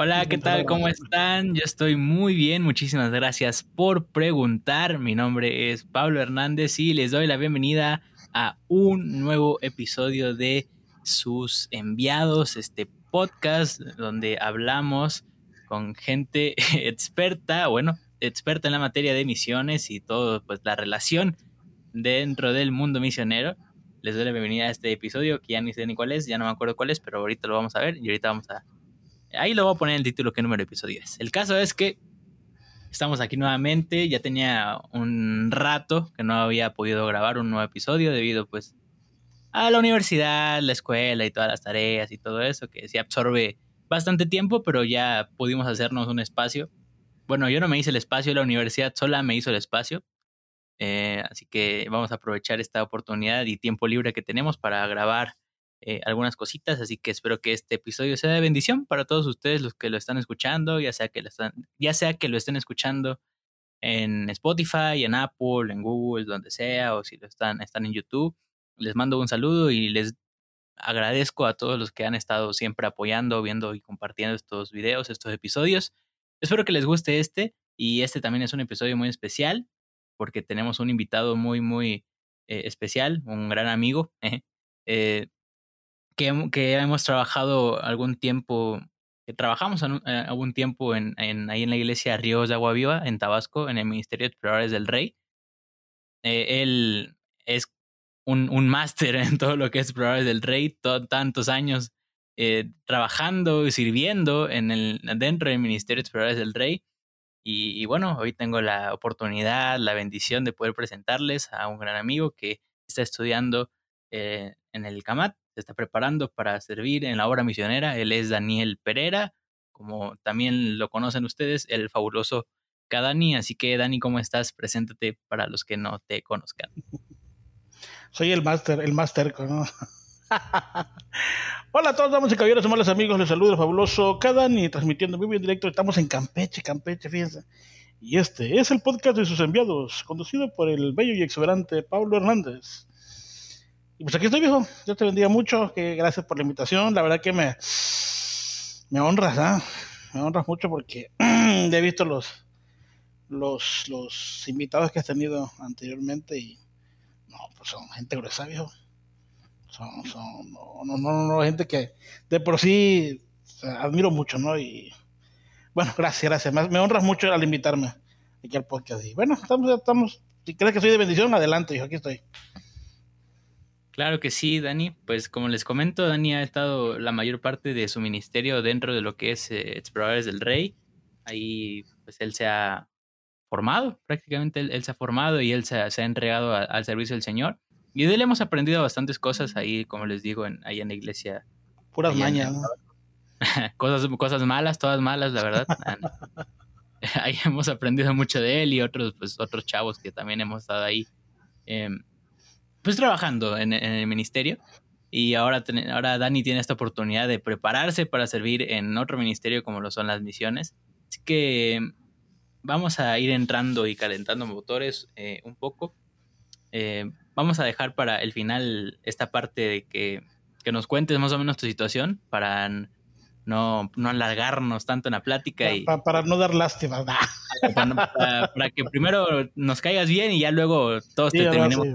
Hola, ¿qué tal? ¿Cómo están? Yo estoy muy bien, muchísimas gracias por preguntar. Mi nombre es Pablo Hernández y les doy la bienvenida a un nuevo episodio de sus enviados, este podcast donde hablamos con gente experta, bueno, experta en la materia de misiones y todo, pues la relación dentro del mundo misionero. Les doy la bienvenida a este episodio que ya ni sé ni cuál es, ya no me acuerdo cuál es, pero ahorita lo vamos a ver y ahorita vamos a Ahí lo voy a poner el título qué número de episodio es. El caso es que estamos aquí nuevamente. Ya tenía un rato que no había podido grabar un nuevo episodio debido pues a la universidad, la escuela y todas las tareas y todo eso que se absorbe bastante tiempo, pero ya pudimos hacernos un espacio. Bueno, yo no me hice el espacio, la universidad sola me hizo el espacio. Eh, así que vamos a aprovechar esta oportunidad y tiempo libre que tenemos para grabar eh, algunas cositas, así que espero que este episodio sea de bendición para todos ustedes los que lo están escuchando, ya sea que lo están, ya sea que lo estén escuchando en Spotify, en Apple, en Google, donde sea, o si lo están, están en YouTube. Les mando un saludo y les agradezco a todos los que han estado siempre apoyando, viendo y compartiendo estos videos, estos episodios. Espero que les guste este y este también es un episodio muy especial porque tenemos un invitado muy, muy eh, especial, un gran amigo. Eh, que, hemos trabajado algún tiempo, que trabajamos eh, algún tiempo en, ahí en la iglesia Ríos de Agua Viva, en Tabasco, en el Ministerio de Exploradores del Rey. Eh, él es un, máster en todo lo que es Exploradores del Rey, tantos años eh, trabajando y sirviendo en el, dentro del Ministerio de Exploradores del Rey. Y, bueno, hoy tengo la oportunidad, la bendición de poder presentarles a un gran amigo que está estudiando en el CAMAT, se está preparando para servir en la obra misionera. Él es Daniel Pereira, como también lo conocen ustedes, el fabuloso Kadani. Así que, Dani, ¿cómo estás? Preséntate para los que no te conozcan. Soy el máster, el máster, ¿no? Hola a todos, damas y caballeros, amables amigos, les saludo el fabuloso Kadani, transmitiendo vivo en directo. Estamos en Campeche, Campeche, fíjense. Y este es el podcast de sus enviados, conducido por el bello y exuberante Pablo Hernández. Y pues aquí estoy, viejo. Yo te bendiga mucho. Que gracias por la invitación. La verdad que me, me honras, ¿ah? Me honras mucho porque he visto los, los, los invitados que has tenido anteriormente y no, pues son gente gruesa, viejo. Son, son, no, no, no, no, gente que de por sí admiro mucho, ¿no? Y bueno, gracias, gracias. Me, honras mucho al invitarme aquí al podcast. Y bueno, estamos, estamos, si crees que soy de bendición, adelante, hijo, aquí estoy. Claro que sí, Dani. Pues como les comento, Dani ha estado la mayor parte de su ministerio dentro de lo que es eh, Exploradores del Rey. Ahí pues él se ha formado, prácticamente él, se ha formado y él se, ha entregado al servicio del Señor. Y de él hemos aprendido bastantes cosas ahí, como les digo, en, ahí en la iglesia. Puras mañas. cosas, cosas malas, todas malas, la verdad. ahí hemos aprendido mucho de él y otros, pues, otros chavos que también hemos estado ahí. Em, pues trabajando en, el ministerio. Y ahora, ahora Dani tiene esta oportunidad de prepararse para servir en otro ministerio como lo son las misiones. Así que vamos a ir entrando y calentando motores eh, un poco. Eh, vamos a dejar para el final esta parte de que, que, nos cuentes más o menos tu situación para no, no alargarnos tanto en la plática. y, para, no dar lástima. Para, que primero nos caigas bien y ya luego todos te terminemos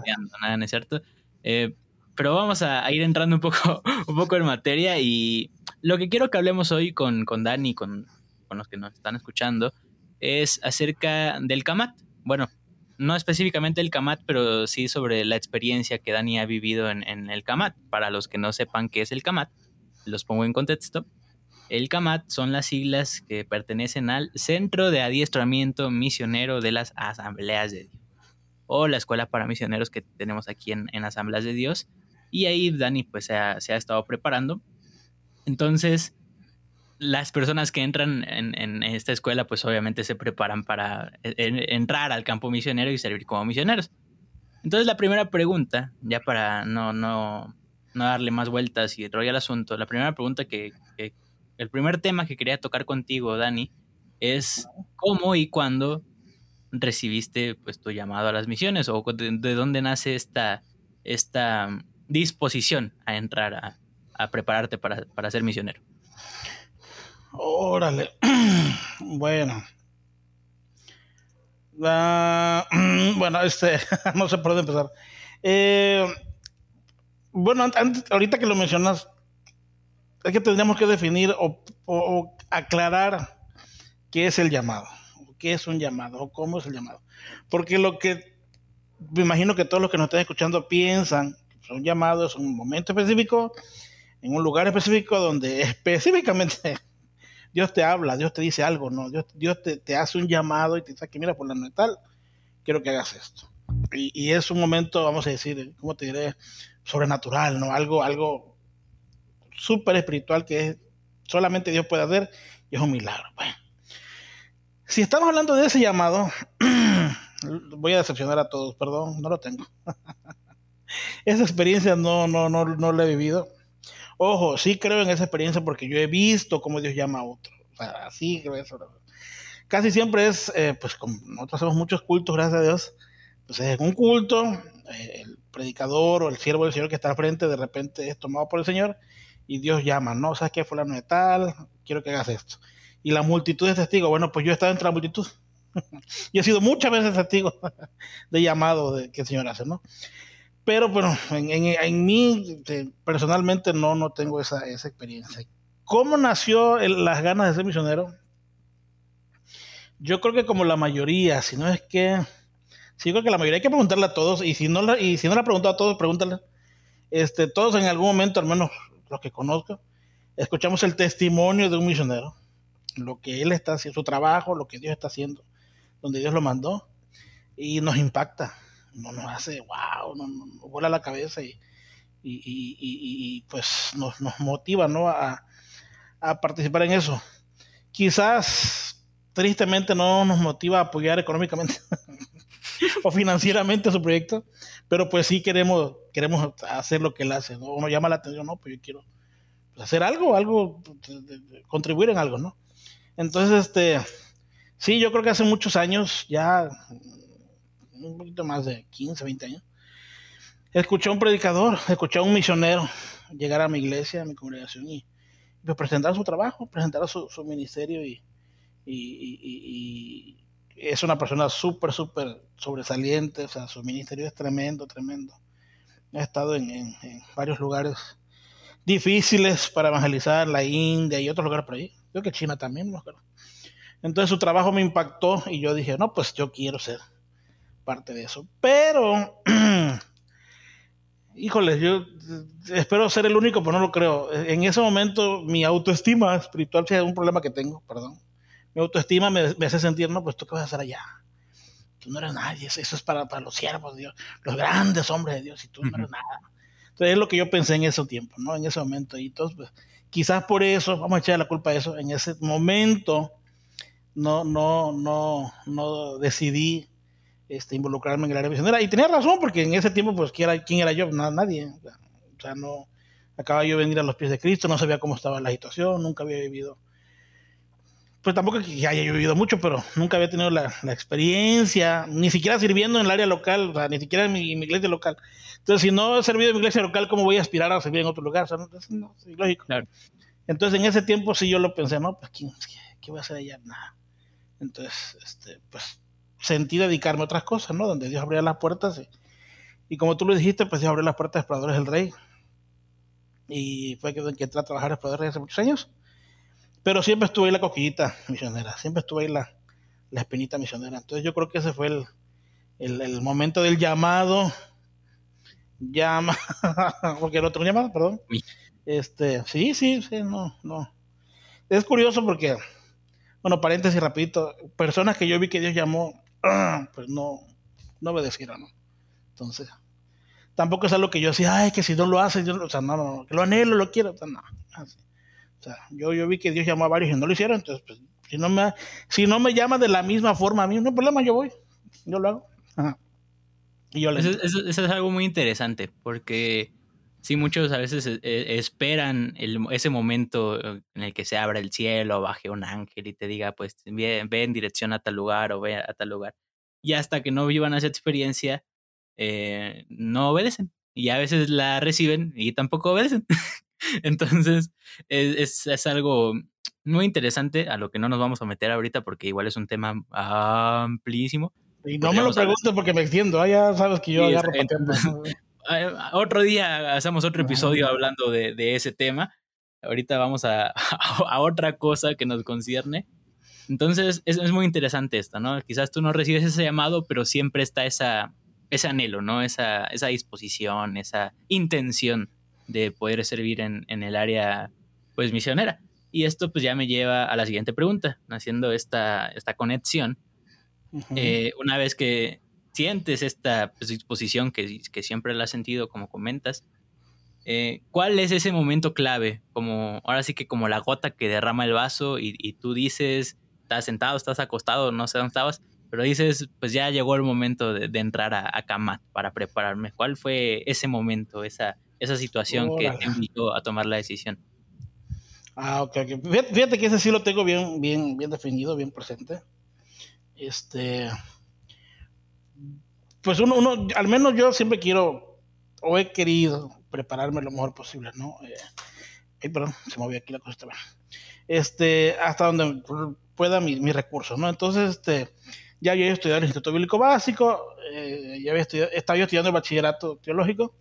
nada, ¿no es cierto? Eh, pero vamos a, ir entrando un poco, un poco en materia y lo que quiero que hablemos hoy con, con Dani, con, con los que nos están escuchando, es acerca del CAMAT. Bueno, no específicamente el CAMAT, pero sí sobre la experiencia que Dani ha vivido en, en el CAMAT. Para los que no sepan qué es el CAMAT, los pongo en contexto. El CAMAT son las siglas que pertenecen al Centro de Adiestramiento Misionero de las Asambleas de Dios, o la escuela para misioneros que tenemos aquí en, Asambleas de Dios. Y ahí Dani pues se ha, estado preparando. Entonces, las personas que entran en, esta escuela pues obviamente se preparan para entrar al campo misionero y servir como misioneros. Entonces la primera pregunta, ya para no, no, no darle más vueltas y rollo al asunto, la primera pregunta que, el primer tema que quería tocar contigo, Dani, es cómo y cuándo recibiste pues, tu llamado a las misiones o de, dónde nace esta, esta disposición a entrar a, prepararte para, ser misionero. Órale. bueno. Ah, bueno, este, no sé por dónde empezar. Eh, bueno, antes, ahorita que lo mencionas, es que tendríamos que definir o, aclarar qué es el llamado, qué es un llamado, o cómo es el llamado. Porque lo que me imagino que todos los que nos están escuchando piensan que un llamado es un momento específico, en un lugar específico donde específicamente Dios te habla, Dios te dice algo, ¿no? Dios, te, hace un llamado y te dice que mira, por la tal, quiero que hagas esto. Y, y, es un momento, vamos a decir, ¿cómo te diré? Sobrenatural, ¿no? Algo, algo súper espiritual que solamente Dios puede hacer y es un milagro. Bueno, si estamos hablando de ese llamado, voy a decepcionar a todos, perdón, no lo tengo. esa experiencia no, no, no, no la he vivido. Ojo, sí creo en esa experiencia porque yo he visto cómo Dios llama a otro. O sea, creo eso. Casi siempre es, eh, pues como nosotros hacemos muchos cultos, gracias a Dios, pues es un culto, eh, el predicador o el siervo del Señor que está al frente de repente es tomado por el Señor y Dios llama, ¿no? ¿Sabes qué? Fulano de tal, quiero que hagas esto. Y la multitud de testigos, bueno, pues yo he estado entre la multitud. y he sido muchas veces testigo de llamado de, que el Señor hace, ¿no? Pero bueno, en, en, mí eh, personalmente no, no tengo esa, esa experiencia. ¿Cómo nació las ganas de ser misionero? Yo creo que como la mayoría, si no es que, sí creo que la mayoría hay que preguntarle a todos, y si no la, y si no la preguntado a todos, pregúntale. Este, todos en algún momento, al menos los que conozco, escuchamos el testimonio de un misionero, lo que él está haciendo, su trabajo, lo que Dios está haciendo, donde Dios lo mandó, y nos impacta, nos, nos hace, wow, nos, vuela la cabeza y, y, pues nos, nos motiva ¿no? a, a participar en eso. Quizás, tristemente, no nos motiva a apoyar económicamente o financieramente su proyecto, pero pues sí queremos, queremos hacer lo que él hace, ¿no? Uno llama la atención, no, pues yo quiero pues, hacer algo, algo, contribuir en algo, ¿no? Entonces, este, sí, yo creo que hace muchos años, ya un poquito más de 15, 20 años, escuché a un predicador, escuché a un misionero llegar a mi iglesia, a mi congregación y, pues, presentar su trabajo, presentar su, ministerio y, y, es una persona súper, súper sobresaliente, o sea, su ministerio es tremendo, tremendo. Ha estado en, varios lugares difíciles para evangelizar, la India y otros lugares por ahí. Creo que China también, no Entonces su trabajo me impactó y yo dije, no, pues yo quiero ser parte de eso. Pero, híjole, yo espero ser el único, pero no lo creo. En ese momento mi autoestima espiritual, si es un problema que tengo, perdón mi autoestima me, hace sentir, no, pues tú qué vas a hacer allá. Tú no eres nadie, eso es para, para los siervos de Dios, los grandes hombres de Dios, y tú no eres nada. Entonces es lo que yo pensé en ese tiempo, ¿no? En ese momento. Y entonces, pues, quizás por eso, vamos a echar la culpa a eso, en ese momento no, no, no, no decidí este, involucrarme en el área misionera. Y tenía razón, porque en ese tiempo, pues, ¿quién era, quién era yo? nadie. O sea, no, acababa yo de venir a los pies de Cristo, no sabía cómo estaba la situación, nunca había vivido pues tampoco que haya llovido mucho, pero nunca había tenido la, experiencia, ni siquiera sirviendo en el área local, o sea, ni siquiera en mi, iglesia local. Entonces, si no he servido en mi iglesia local, ¿cómo voy a aspirar a servir en otro lugar? O sea, no, es lógico. Entonces, en ese tiempo sí yo lo pensé, no, pues, ¿qué, qué voy a hacer allá? Nada. Entonces, este, pues, sentí dedicarme a otras cosas, ¿no? Donde Dios abría las puertas y, y como tú lo dijiste, pues Dios abrió las puertas de Exploradores del Rey. Y fue que, que entré a trabajar en Exploradores hace muchos años. Pero siempre estuve ahí la coquillita misionera, siempre estuve ahí la, la espinita misionera. Entonces yo creo que ese fue el, el, momento del llamado. Llama, porque el otro llamado, perdón. Este, sí, sí, sí, no, no. Es curioso porque, bueno, paréntesis rapidito, personas que yo vi que Dios llamó, pues no, no obedecieron, ¿no? Entonces, tampoco es algo que yo decía, ay, que si no lo hace, yo, o sea, no, no, que lo anhelo, lo quiero, no, así. O sea, yo, yo vi que Dios llamó a varios y no lo hicieron, entonces, pues, si no me, si no me llama de la misma forma a mí, no hay problema, yo voy, yo lo hago. Y yo le eso, eso, es algo muy interesante, porque sí, muchos a veces eh, esperan ese momento en el que se abra el cielo, baje un ángel y te diga, pues, ve, en dirección a tal lugar o ve a tal lugar. Y hasta que no vivan esa experiencia, eh, no obedecen. Y a veces la reciben y tampoco obedecen. Entonces, es, es, algo muy interesante a lo que no nos vamos a meter ahorita porque igual es un tema amplísimo. Y no me lo preguntes porque me extiendo, ah, ya sabes que yo agarro Otro día hacemos otro episodio hablando de, de, ese tema. Ahorita vamos a, a, otra cosa que nos concierne. Entonces, es, es, muy interesante esto, ¿no? Quizás tú no recibes ese llamado, pero siempre está esa, ese anhelo, ¿no? Esa, esa disposición, esa intención de poder servir en, en el área, pues, misionera. Y esto, pues, ya me lleva a la siguiente pregunta, haciendo esta, esta conexión. Eh, una vez que sientes esta pues, disposición que, que, siempre la has sentido, como comentas, eh, ¿cuál es ese momento clave? Como, ahora sí que como la gota que derrama el vaso y, y tú dices, estás sentado, estás acostado, no sé dónde estabas, pero dices, pues ya llegó el momento de, entrar a, a, Kamat para prepararme. ¿Cuál fue ese momento, esa, esa situación que te invitó a tomar la decisión? Ah, ok, ok. Fíjate que ese sí lo tengo bien, bien, bien definido, bien presente. Este. Pues uno, uno, al menos yo siempre quiero, o he querido prepararme lo mejor posible, ¿no? Eh, perdón, se movió aquí la cosa. Este, hasta donde pueda mi, mi recurso, ¿no? Entonces, este ya había estudiado el Instituto Bíblico Básico, eh, ya había estudiado, estaba yo estudiando el bachillerato teológico.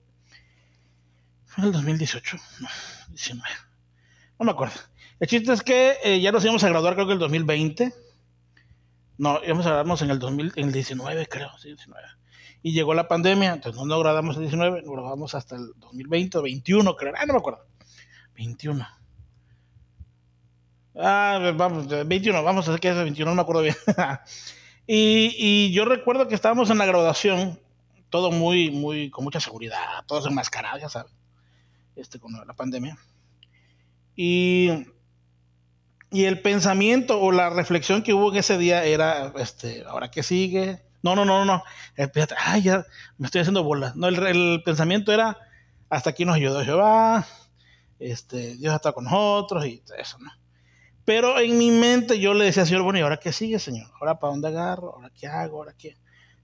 Fue en el 2018, no, 19, no me acuerdo. El chiste es que eh, ya nos íbamos a graduar creo que el 2020. No, íbamos a graduarnos en el 2000, en el 19 creo, sí, 19. Y llegó la pandemia, entonces no nos graduamos en el 19, nos graduamos hasta el 2020 o 21 creo, ah, no me acuerdo. 21. Ah, vamos, 21, vamos a hacer que es 21, no me acuerdo bien. Y, yo recuerdo que estábamos en la graduación, todo muy, muy, con mucha seguridad, todos enmascarados, ya sabes, este, con la pandemia. Y, y el pensamiento o la reflexión que hubo en ese día era, este, ¿ahora qué sigue? No, no, no, no, Espérate, ay, ya me estoy haciendo bolas. No, el, pensamiento era, hasta aquí nos ayudó Jehová, este, Dios está con nosotros y eso, ¿no? Pero en mi mente yo le decía, Señor, bueno, ¿y ahora qué sigue, Señor? ¿Ahora para dónde agarro? ¿Ahora qué hago? ¿Ahora qué?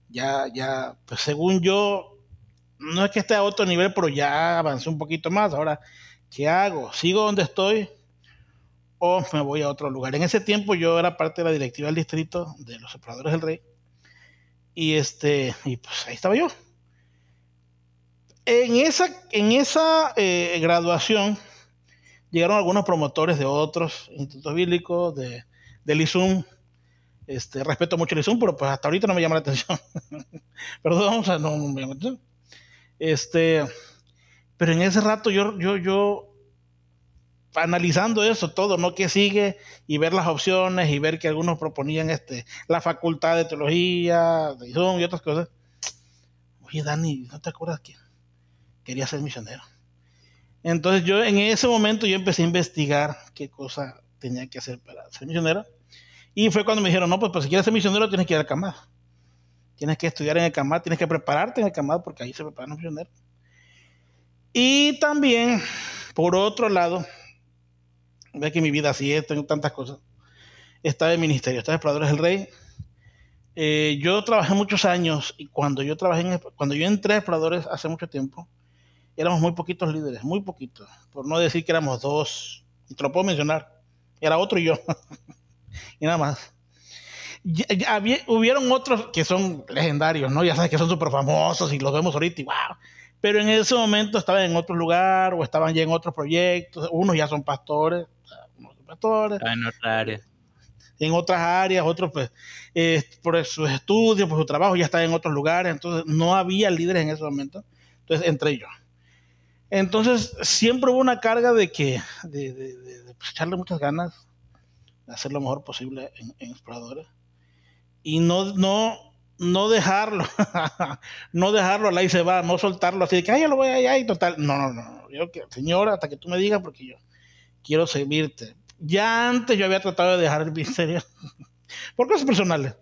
Ya, ya, pues según yo, no es que esté a otro nivel, pero ya avancé un poquito más. Ahora, ¿qué hago? ¿Sigo donde estoy? ¿O me voy a otro lugar? En ese tiempo yo era parte de la directiva del distrito de los separadores del rey. Y este, y pues ahí estaba yo. En esa, en esa eh, graduación, llegaron algunos promotores de otros institutos bíblicos, de, del. Este, respeto mucho el ISUM, pero pues hasta ahorita no me llama la atención. Perdón, o sea, no, me llama la atención. Este, pero en ese rato yo, yo, yo, analizando eso todo, ¿no? ¿Qué sigue? Y ver las opciones y ver que algunos proponían este, la facultad de teología, de ISUM y otras cosas. Oye, Dani, ¿no te acuerdas que quería ser misionero? Entonces yo en ese momento yo empecé a investigar qué cosa tenía que hacer para ser misionero. Y fue cuando me dijeron, no, pues, pues si quieres ser misionero tienes que ir al CAMAD. Tienes que estudiar en el CAMAD, tienes que prepararte en el CAMAD porque ahí se preparan los misioneros. Y también, por otro lado, ve que mi vida así es, tengo tantas cosas. Estaba en ministerio, estaba Exploradores del Rey. Eh, yo trabajé muchos años y cuando yo trabajé en, cuando yo entré a Exploradores hace mucho tiempo, éramos muy poquitos líderes, muy poquitos, por no decir que éramos dos, y te lo puedo mencionar, era otro y yo, y nada más. Había, hubieron otros que son legendarios, ¿no? Ya sabes que son súper famosos y los vemos ahorita y wow. Pero en ese momento estaban en otro lugar o estaban ya en otros proyectos. Unos ya son pastores, unos son pastores. En otras áreas. En otras áreas, otros pues, eh, por sus estudios, por su trabajo, ya estaban en otros lugares. Entonces no había líderes en ese momento. Entonces entre ellos. Entonces, siempre hubo una carga de que, de, de, pues, echarle muchas ganas, de hacer lo mejor posible en, exploradores. Y no, no, no dejarlo, no dejarlo, ahí se va, no soltarlo así de que, ay, yo lo voy allá y total. No, no, no. Yo, señor, hasta que tú me digas, porque yo quiero servirte. Ya antes yo había tratado de dejar el ministerio por cosas personales,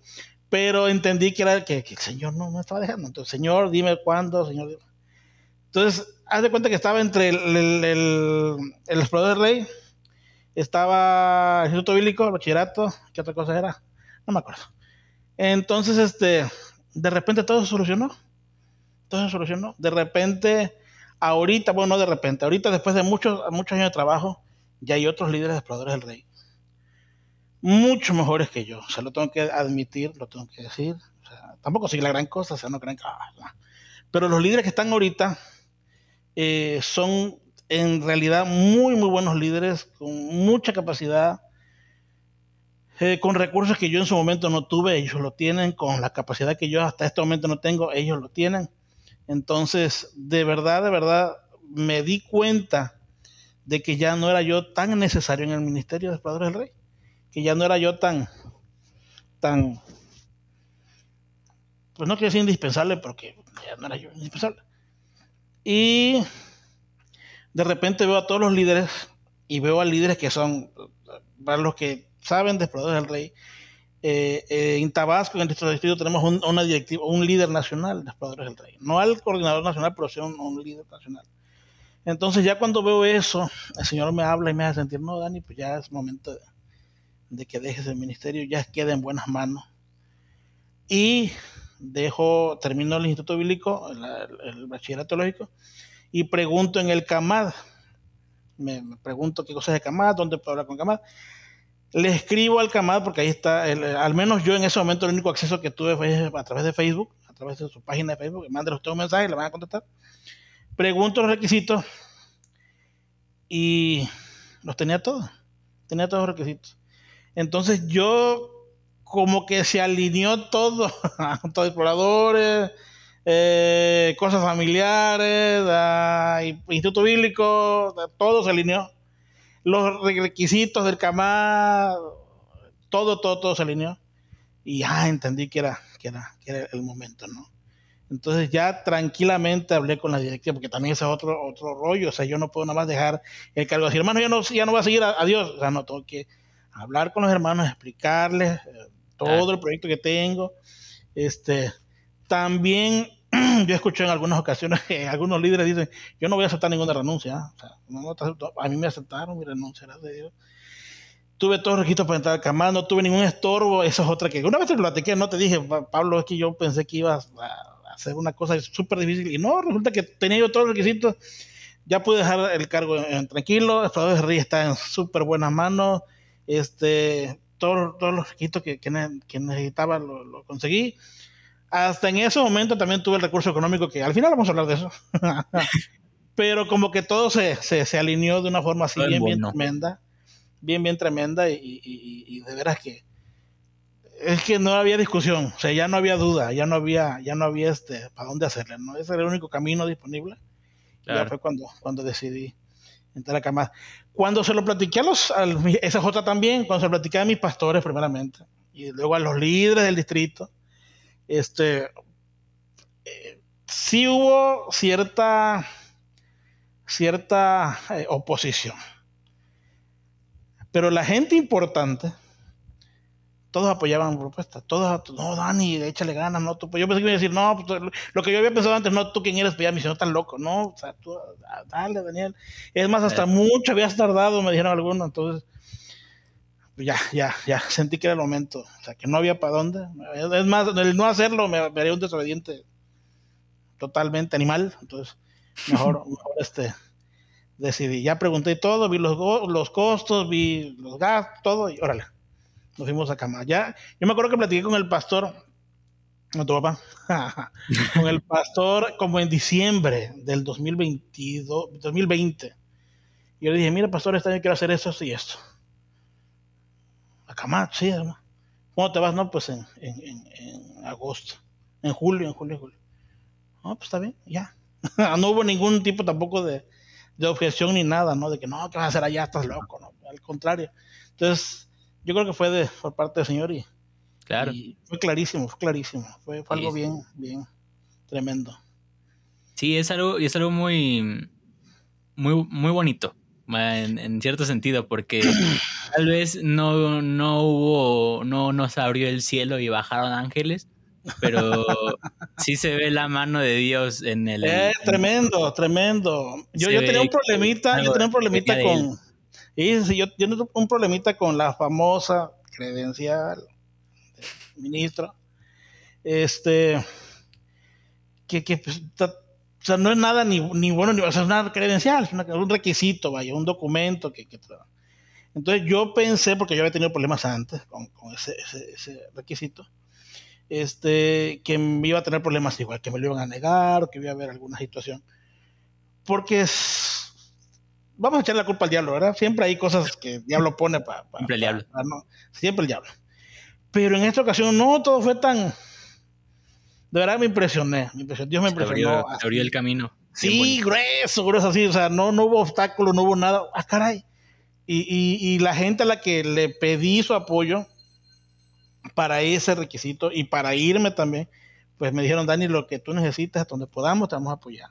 pero entendí que era que, el Señor no me estaba dejando. Entonces, Señor, dime cuándo, Señor. Entonces, haz de cuenta que estaba entre el, el, el, explorador del rey, estaba el Instituto Bíblico, el bachillerato, ¿qué otra cosa era? No me acuerdo. Entonces, este, de repente todo se solucionó. Todo se solucionó. De repente ahorita, bueno, no de repente, ahorita después de muchos, muchos años de trabajo, ya hay otros líderes de exploradores del rey. Mucho mejores que yo. O sea, lo tengo que admitir, lo tengo que decir. O sea, tampoco soy la gran cosa, o sea, no crean que... Ah, Pero los líderes que están ahorita eh, son en realidad muy, muy buenos líderes, con mucha capacidad, eh, con recursos que yo en su momento no tuve, ellos lo tienen, con la capacidad que yo hasta este momento no tengo, ellos lo tienen. Entonces, de verdad, de verdad, me di cuenta de que ya no era yo tan necesario en el ministerio de Exploradores del Rey, que ya no era yo tan, tan, pues no quiero decir indispensable porque ya no era yo indispensable. Y de repente veo a todos los líderes y veo a líderes que son, para los que saben de del Rey, eh, eh, en Tabasco, en nuestro distrito, tenemos un, una directiva, un líder nacional de Exploradores del Rey. No al coordinador nacional, pero sí un, un líder nacional. Entonces ya cuando veo eso, el Señor me habla y me hace sentir, no, Dani, pues ya es momento de, de que dejes el ministerio, ya queda en buenas manos. Y dejo, termino el Instituto Bíblico, el, el bachillerato teológico, y pregunto en el CAMAD. Me, me, pregunto qué cosas es CAMAD, dónde puedo hablar con CAMAD. Le escribo al CAMAD porque ahí está, al menos yo en ese momento el único acceso que tuve fue a través de Facebook, a través de su página de Facebook, mándeles usted un mensaje le van a contestar. Pregunto los requisitos y los tenía todos, tenía todos los requisitos. Entonces yo como que se alineó todo, todos exploradores, eh, cosas familiares, uh, instituto bíblico, todo se alineó. Los requisitos del CAMA, todo, todo, todo se alineó. Y ya entendí que era, que era, que era el momento, ¿no? Entonces ya tranquilamente hablé con la directiva, porque también ese es otro, otro rollo. O sea, yo no puedo nada más dejar el cargo de decir, hermano, ya no, ya no voy a seguir a, a Dios. O sea, no, tengo que hablar con los hermanos, explicarles eh, todo el proyecto que tengo. Este, también yo escuché en algunas ocasiones que algunos líderes dicen, yo no voy a aceptar ninguna renuncia. ¿eh? O sea, no, a mí me aceptaron mi renuncia, gracias a Dios. Tuve todos los registros para entrar al CAMAD, no tuve ningún estorbo, eso es otra que... Una vez te platiqué, no te dije, Pablo, es que yo pensé que ibas a hacer una cosa súper difícil y no, resulta que tenía yo todos los requisitos, ya pude dejar el cargo en, en tranquilo, el de Rey está en súper buenas manos, este, todos, todos los requisitos que, que, que necesitaba lo, lo, conseguí. Hasta en ese momento también tuve el recurso económico que al final vamos a hablar de eso. Pero como que todo se, se, se, alineó de una forma así bien, bien tremenda. Bien, bien tremenda. Y, y, y, de veras que es que no había discusión. O sea, ya no había duda. Ya no había, ya no había este, para dónde hacerle. ¿no? Ese era el único camino disponible. Claro. Ya fue cuando, cuando decidí entrar acá más. Cuando se lo platiqué a los, a los esa J también, cuando se lo platiqué a mis pastores primeramente, y luego a los líderes del distrito, este, eh, sí hubo cierta, cierta eh, oposición. Pero la gente importante, todos apoyaban la propuesta. Todos, no, Dani, échale ganas, no, tú. Pues yo pensé que iba a decir, no, pues, lo que yo había pensado antes, no, tú quién eres, pues ya me hicieron tan loco, no, o sea, tú, dale, Daniel. Es más, hasta mucho habías tardado, me dijeron algunos, entonces, ya, ya, ya, sentí que era el momento, o sea, que no había para dónde. Es más, el no hacerlo me, me haría un desobediente totalmente animal, entonces, mejor, mejor este, decidí. Ya pregunté todo, vi los, los costos, vi los gastos, todo, y órale nos fuimos a cama. Ya, yo me acuerdo que platiqué con el pastor, no tu papá, con el pastor como en diciembre del 2022, 2020. Y yo le dije, mira, pastor, este año quiero hacer eso y esto. A cama, sí, hermano. ¿Cuándo te vas? No, pues en, en, en, en, agosto, en julio, en julio, en julio. No, pues está bien, ya. no hubo ningún tipo tampoco de, de objeción ni nada, ¿no? De que no, ¿qué vas a hacer allá? Estás loco, ¿no? Al contrario. Entonces, yo creo que fue de, por parte del Señor y, claro. y fue clarísimo, fue clarísimo. Fue, fue algo sí. bien, bien tremendo. Sí, es algo, es algo muy, muy, muy bonito. En, en, cierto sentido, porque tal vez no, no hubo, no nos abrió el cielo y bajaron ángeles, pero sí se ve la mano de Dios en el. En, tremendo, tremendo. Yo, yo tenía un problemita, yo tenía un problemita con. Y yo, yo tengo un problemita con la famosa credencial del ministro. Este, que, que pues, sea, no es nada ni, ni bueno ni o sea, es una credencial, es un requisito, vaya, un documento que, que entonces yo pensé, porque yo había tenido problemas antes con, ese, ese, requisito, este, que me iba a tener problemas igual, que me lo iban a negar, o que iba a haber alguna situación. Porque es, vamos a echar la culpa al diablo, ¿verdad? Siempre hay cosas que el diablo pone para... siempre el diablo. siempre el diablo. Pero en esta ocasión no, todo fue tan... De verdad me impresioné, me impresioné. Dios me impresionó. Abrió, abrió el camino. Sí, grueso, grueso, así, o sea, no, no hubo obstáculo, no hubo nada. Ah, caray y, la gente a la que le pedí su apoyo para ese requisito y para irme también, pues me dijeron, Dani, lo que tú necesitas, donde podamos, te vamos a apoyar.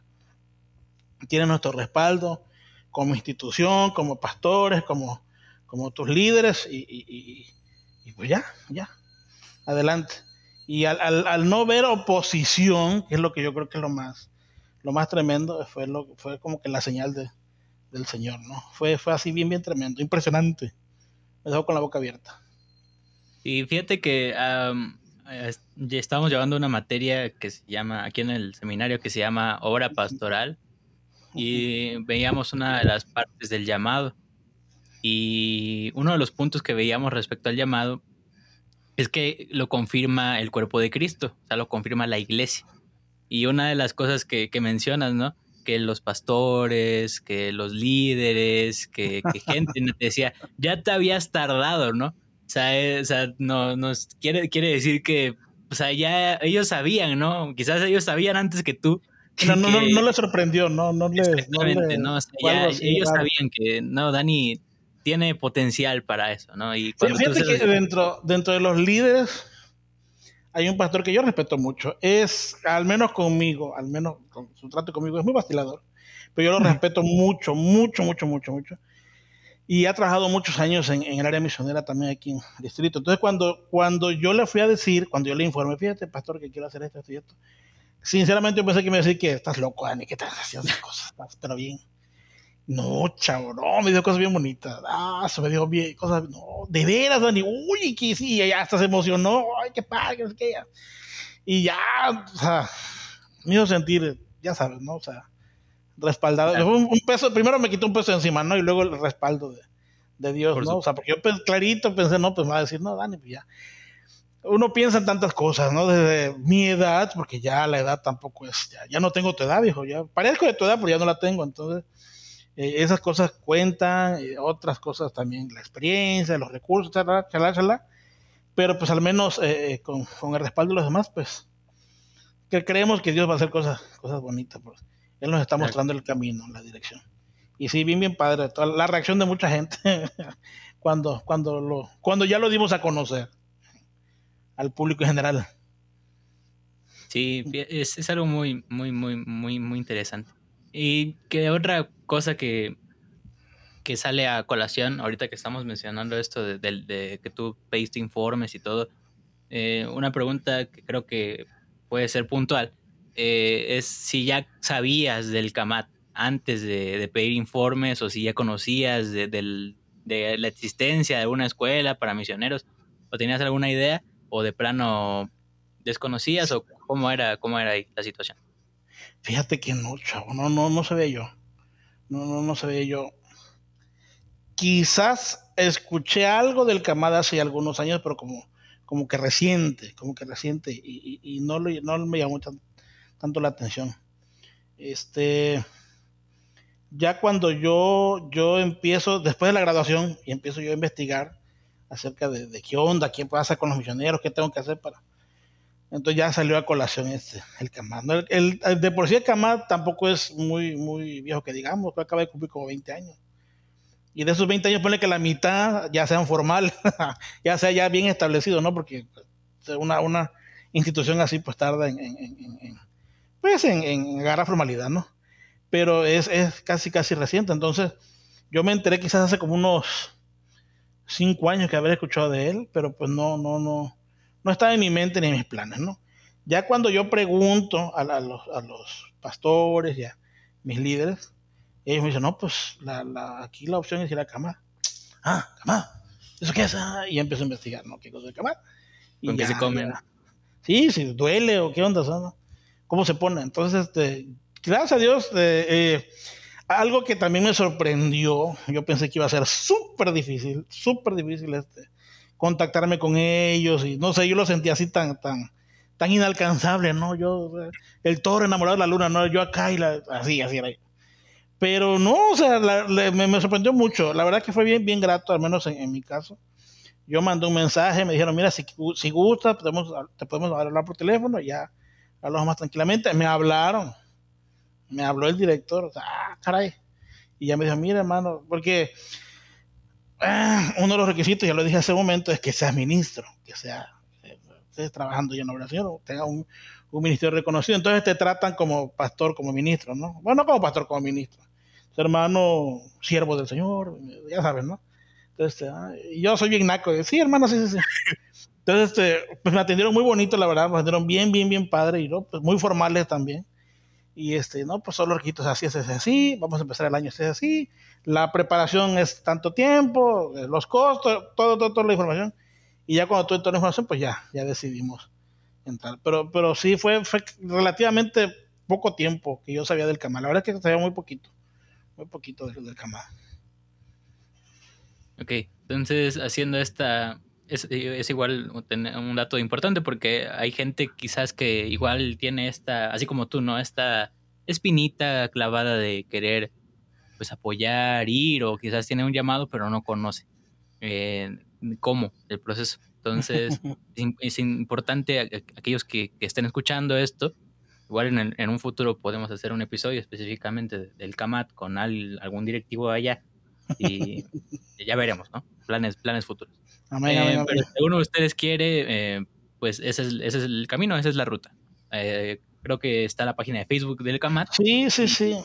Tienes nuestro respaldo como institución, como pastores, como, como tus líderes y, pues ya, ya, adelante. Y al, no ver oposición, que es lo que yo creo que es lo más, lo más tremendo, fue, lo, fue como que la señal de, del Señor, ¿no? Fue, fue así bien, bien tremendo, impresionante. Me dejó con la boca abierta. Y fíjate que ya estamos llevando una materia que se llama, aquí en el seminario, que se llama obra pastoral, y veíamos una de las partes del llamado. Y uno de los puntos que veíamos respecto al llamado es que lo confirma el cuerpo de Cristo, o sea, lo confirma la iglesia. Y una de las cosas que, que mencionas, ¿no? que los pastores, que los líderes, que, gente te decía, ya te habías tardado, ¿no? O sea, eh, o sea no, nos quiere, quiere decir que, o sea, ya ellos sabían, ¿no? Quizás ellos sabían antes que tú. no, no, no, no les sorprendió, no, no les. Exactamente, no, ellos sabían que, no, Dani tiene potencial para eso, ¿no? Y fíjate que dentro, dentro de los líderes hay un pastor que yo respeto mucho. Es, al menos conmigo, al menos con su trato conmigo, es muy vacilador. Pero yo lo respeto mucho, mucho, mucho, mucho, mucho. Y ha trabajado muchos años en, el área misionera también aquí en el distrito. Entonces, cuando, cuando yo le fui a decir, cuando yo le informé, fíjate, pastor, que quiero hacer esto, esto y esto, sinceramente yo pensé que me iba a decir que estás loco, Dani, que estás haciendo cosas, pero bien. No, chavo, no, me dio cosas bien bonitas. Ah, se me dio bien, cosas, no, de veras, Dani, uy, que sí, ya hasta se emocionó, ay, qué padre, qué sé Y ya, o sea, me hizo sentir, ya sabes, ¿no? O sea, respaldado. Un, peso, primero me quitó un peso encima, ¿no? Y luego el respaldo de, de Dios, ¿no? O sea, porque yo pues, clarito pensé, no, pues me va a decir, no, Dani, pues ya. Uno piensa en tantas cosas, ¿no? Desde mi edad, porque ya la edad tampoco es, ya, ya no tengo tu edad, viejo, ya parezco de tu edad, pero ya no la tengo, entonces eh, esas cosas cuentan, eh, otras cosas también, la experiencia, los recursos, chalá, chalá, chalá. Pero pues al menos eh, con, el respaldo de los demás, pues que creemos que Dios va a hacer cosas, cosas bonitas. Pues. Él nos está mostrando el camino, la dirección. Y sí, bien, bien padre. Toda la reacción de mucha gente cuando, cuando, lo, cuando ya lo dimos a conocer al público en general. Sí, es, es algo muy, muy, muy, muy, muy interesante. Y que otra cosa que, que sale a colación, ahorita que estamos mencionando esto de, que tú pediste informes y todo, eh, una pregunta que creo que puede ser puntual eh, es si ya sabías del CAMAT antes de, pedir informes o si ya conocías de, de la existencia de una escuela para misioneros o tenías alguna idea o de plano desconocías o cómo era, cómo era ahí la situación. Fíjate que no, chavo, no, no, no sabía yo. No, no, no sabía yo. Quizás escuché algo del Camada hace algunos años, pero como, como que reciente, como que reciente, y, no, no me llamó tanto la atención. Este, ya cuando yo, yo empiezo, después de la graduación, y empiezo yo a investigar acerca de, de qué onda, qué pasa con los misioneros, qué tengo que hacer para, entonces ya salió a colación este, el Camad. El, de por sí el Camad tampoco es muy, muy viejo que digamos, acaba de cumplir como 20 años. Y de esos 20 años pone que la mitad ya sean formal, ya sea ya bien establecido, ¿no? Porque una, una institución así pues tarda en, en, pues en, agarrar formalidad, ¿no? Pero es, es casi, casi reciente. Entonces yo me enteré quizás hace como unos 5 años que haber escuchado de él, pero pues no, no, no no estaba en mi mente ni en mis planes, ¿no? Ya cuando yo pregunto a, los, pastores y a mis líderes, ellos me dicen, no, pues la, aquí la opción es ir a cama. Ah, cama. ¿Eso qué es? Ah, y empiezo a investigar, ¿no? ¿Qué cosa es cama? Y ¿Con qué se comen? Sí, si duele o qué onda. ¿Cómo se pone? Entonces, este, gracias a Dios, eh, eh, algo que también me sorprendió, yo pensé que iba a ser súper difícil, súper difícil este, contactarme con ellos y no sé, yo lo sentía así tan, tan, tan inalcanzable, ¿no? Yo, el toro enamorado de la luna, ¿no? Yo acá y la, así, así era. Pero no, o sea, me, sorprendió mucho. La verdad que fue bien, bien grato, al menos en, mi caso. Yo mandé un mensaje, me dijeron, mira, si, si gustas, podemos, te podemos hablar por teléfono, ya hablamos más tranquilamente. Me hablaron, me habló el director, o sea, ah, caray. Y ya me dijo, mira, hermano, porque ah, uno de los requisitos, ya lo dije hace un momento, es que seas ministro, que sea, eh, estés trabajando ya en oración, tenga un, un ministerio reconocido. Entonces te tratan como pastor, como ministro, ¿no? Bueno, como pastor, como ministro. hermano, siervo del Señor, ya sabes, ¿no? Entonces, ah, yo soy bien naco. Sí, hermano, sí, sí, sí. Entonces, este, pues me atendieron muy bonito, la verdad, me atendieron bien, bien, bien padre, y ¿no? pues muy formales también. Y este, no, pues solo requisitos así, así, así, vamos a empezar el año así, así. La preparación es tanto tiempo, eh, los costos, todo, todo, toda la información. Y ya cuando tuve toda la información, pues ya, ya decidimos entrar. Pero, pero sí fue, fue relativamente poco tiempo que yo sabía del CAMA. La verdad es que sabía muy poquito, muy poquito del, del CAMA. Ok, entonces haciendo esta, es, es, igual un dato importante porque hay gente quizás que igual tiene esta, así como tú, ¿no? Esta espinita clavada de querer pues apoyar, ir o quizás tiene un llamado pero no conoce eh, cómo el proceso. Entonces es, importante aquellos que, estén escuchando esto, igual en, en, un futuro podemos hacer un episodio específicamente del CAMAT con algún directivo allá y ya veremos, ¿no? Planes, planes futuros. Eh, pero si uno de ustedes quiere, eh, pues ese es, ese es, el camino, esa es la ruta. Eh, creo que está la página de Facebook del CAMAT. Sí, sí, sí.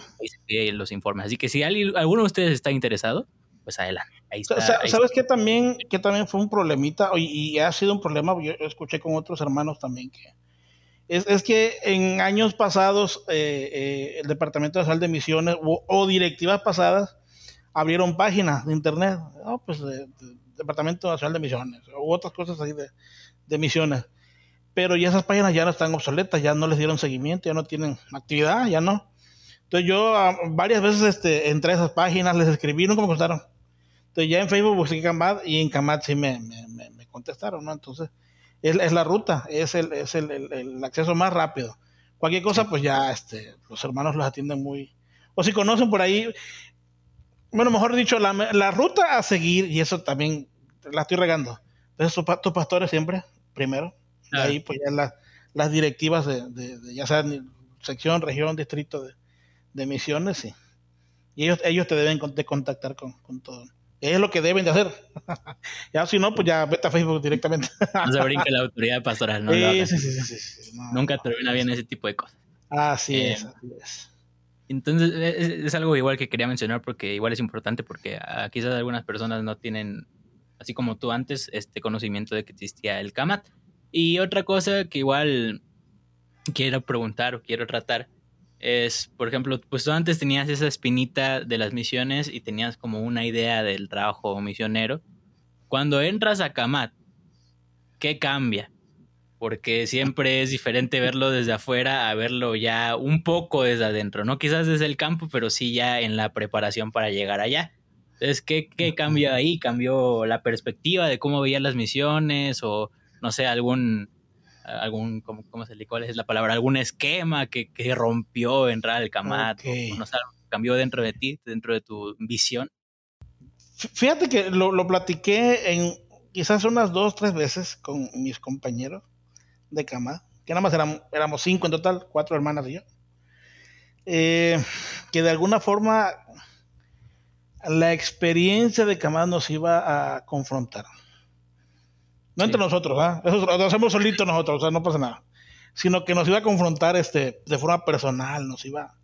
Ahí los informes. Así que si alguien, alguno de ustedes está interesado, pues adelante. Ahí está, ¿Sabes qué también, que también fue un problemita? Y, ha sido un problema, yo escuché con otros hermanos también que... Es, es que en años pasados el Departamento de Nacional de Misiones o, directivas pasadas abrieron páginas de internet, pues de, Departamento Nacional de Misiones u otras cosas así de, de, misiones. Pero ya esas páginas ya no están obsoletas, ya no les dieron seguimiento, ya no tienen actividad, ya no. Entonces yo ah, varias veces este, entré a esas páginas, les escribí, nunca me contestaron. Entonces ya en Facebook busqué Camad y en Camad sí me, me, me, contestaron, ¿no? Entonces es, es, la ruta, es, el, es el, el, el, acceso más rápido. Cualquier cosa, pues ya este, los hermanos los atienden muy... O si conocen por ahí, bueno, mejor dicho, la, la, ruta a seguir, y eso también la estoy regando. Entonces, tus pastores siempre, primero. Y ahí, pues ya las directivas de, de, ya sea sección, región, distrito de, de misiones, sí. Y ellos, ellos te deben de contactar con, con todo. Es lo que deben de hacer. ya si no, pues ya vete a Facebook directamente. no se brinca la autoridad pastoral, ¿no? Sí, sí, sí, sí, sí. Nunca termina bien ese tipo de cosas. Así eh, es, así es. Entonces, e, es, algo igual que quería mencionar porque igual es importante porque ah, quizás algunas personas no tienen, así como tú antes, este conocimiento de que existía el CAMAT. Y otra cosa que igual quiero preguntar o quiero tratar es, por ejemplo, pues tú antes tenías esa espinita de las misiones y tenías como una idea del trabajo misionero. Cuando entras a CAMAT, ¿qué cambia? porque siempre es diferente verlo desde afuera a verlo ya un poco desde adentro, ¿no? Quizás desde el campo, pero sí ya en la preparación para llegar allá. Entonces, ¿qué, qué cambió ahí? ¿Cambió la perspectiva de cómo veían las misiones o, no sé, algún, algún ¿cómo, cómo se le cuál es la palabra? ¿Algún esquema que, que rompió entrar al camat? no sé, cambió dentro de ti, dentro de tu visión. Fíjate que lo, lo platiqué en quizás unas dos, tres veces con mis compañeros de cama, que nada más éramos, éramos cinco en total, cuatro hermanas y yo, eh, que de alguna forma la experiencia de cama nos iba a confrontar. No entre nosotros, ¿ah? Eso lo hacemos solitos nosotros, o sea, no pasa nada. Sino que nos iba a confrontar este, de forma personal, nos iba.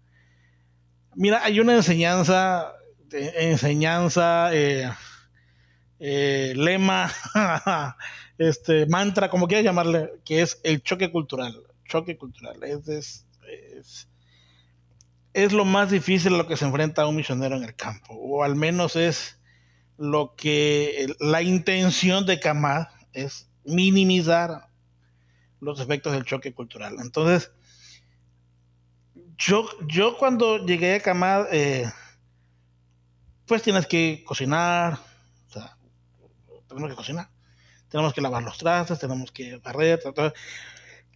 Mira, hay una enseñanza, enseñanza, eh, eh, lema, este mantra, como quieras llamarle, que es el choque cultural. Choque cultural. Es, es, lo más difícil a lo que se enfrenta un misionero en el campo, o al menos es lo que la intención de Kamad es minimizar los efectos del choque cultural. Entonces, yo, yo cuando llegué a Camad, eh, pues tienes que cocinar, o sea, tenemos que cocinar, tenemos que lavar los trastes, tenemos que barrer,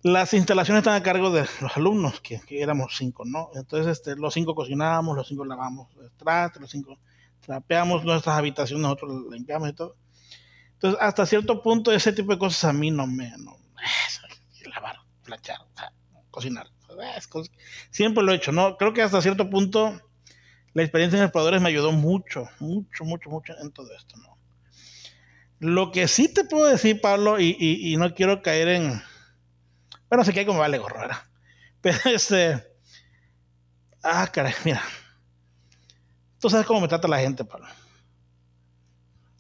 las instalaciones están a cargo de los alumnos, que, éramos cinco, ¿no? Entonces, este, los cinco cocinamos, los cinco lavamos trastes, los cinco trapeamos nuestras habitaciones, nosotros limpiamos y todo. Entonces, hasta cierto punto, ese tipo de cosas a mí no me... No, lavar, planchar, cocinar. Siempre lo he hecho, ¿no? Creo que hasta cierto punto la experiencia en exploradores me ayudó mucho, mucho, mucho, mucho en todo esto, ¿no? Lo que sí te puedo decir, Pablo, y, no quiero caer en... Bueno, se cae como vale gorro, ¿verdad? Pero este... Ah, caray, mira. Tú sabes cómo me trata la gente, Pablo.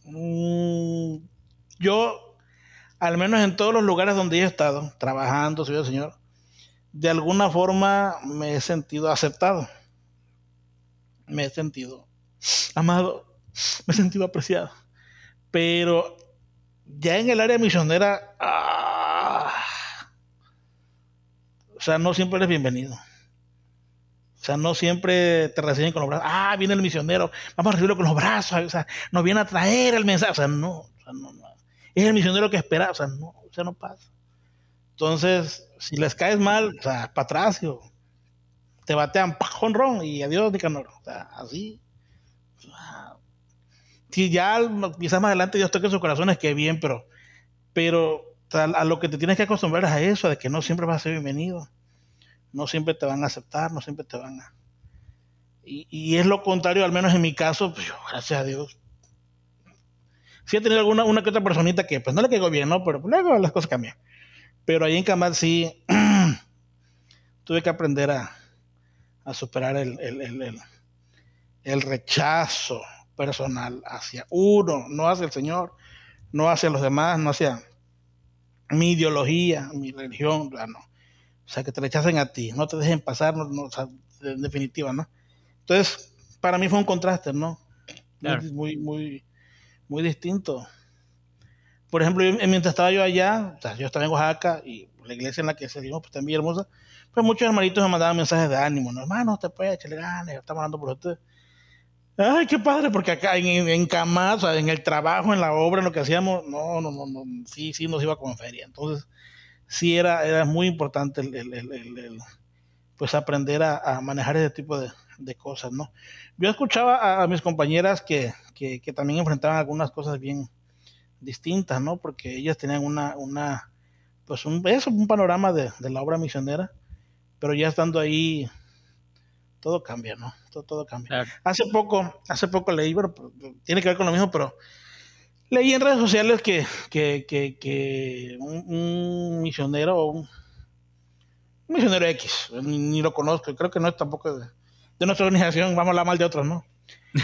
Mm, yo, al menos en todos los lugares donde he estado, trabajando, soy el Señor, de alguna forma me he sentido aceptado. Me he sentido amado, me he sentido apreciado. Pero ya en el área misionera, ah, o sea, no siempre eres bienvenido. O sea, no siempre te reciben con los brazos. Ah, viene el misionero, vamos a recibirlo con los brazos. O sea, nos viene a traer el mensaje. O sea, no, o sea, no, no. Es el misionero que espera. O sea, no, o sea, no pasa. Entonces, si les caes mal, o sea, para atrás, te batean ron y adiós, Nicanor. O sea, así. si ya quizás más adelante Dios toque sus corazones, que bien, pero, pero a lo que te tienes que acostumbrar es a eso, de que no siempre vas a ser bienvenido. No siempre te van a aceptar, no siempre te van a. Y, es lo contrario, al menos en mi caso, pues gracias a Dios. Sí he tenido alguna una que otra personita que pues no le quedó bien, ¿no? Pero luego las cosas cambian. Pero ahí en Camal sí tuve que aprender a, superar el, el, rechazo personal hacia uno, no hacia el Señor, no hacia los demás, no hacia mi ideología, mi religión, no. O sea, que te rechacen a ti, no te dejen pasar, no, o sea, en definitiva, ¿no? Entonces, para mí fue un contraste, ¿no? Muy, muy, muy distinto por ejemplo, mientras estaba yo allá, o sea, yo estaba en Oaxaca y la iglesia en la que seguimos pues también hermosa, pues muchos hermanitos me mandaban mensajes de ánimo, ¿no? hermano, te puedes echarle ganas, estamos hablando por usted. Ay, qué padre, porque acá en, en o sea, en el trabajo, en la obra, en lo que hacíamos, no, no, no, no sí, sí nos iba como en feria. Entonces, sí era, era muy importante el, pues aprender a, manejar ese tipo de, de, cosas, ¿no? Yo escuchaba a, mis compañeras que, que, que, también enfrentaban algunas cosas bien, distintas, ¿no? Porque ellas tenían una, una pues un, eso, un panorama de, la obra misionera, pero ya estando ahí, todo cambia, ¿no? Todo, todo cambia. Hace poco, hace poco leí, pero tiene que ver con lo mismo, pero leí en redes sociales que, que, que, un, misionero, un, un misionero X, ni, lo conozco, creo que no es tampoco de, de nuestra organización, vamos a hablar mal de otros, ¿no?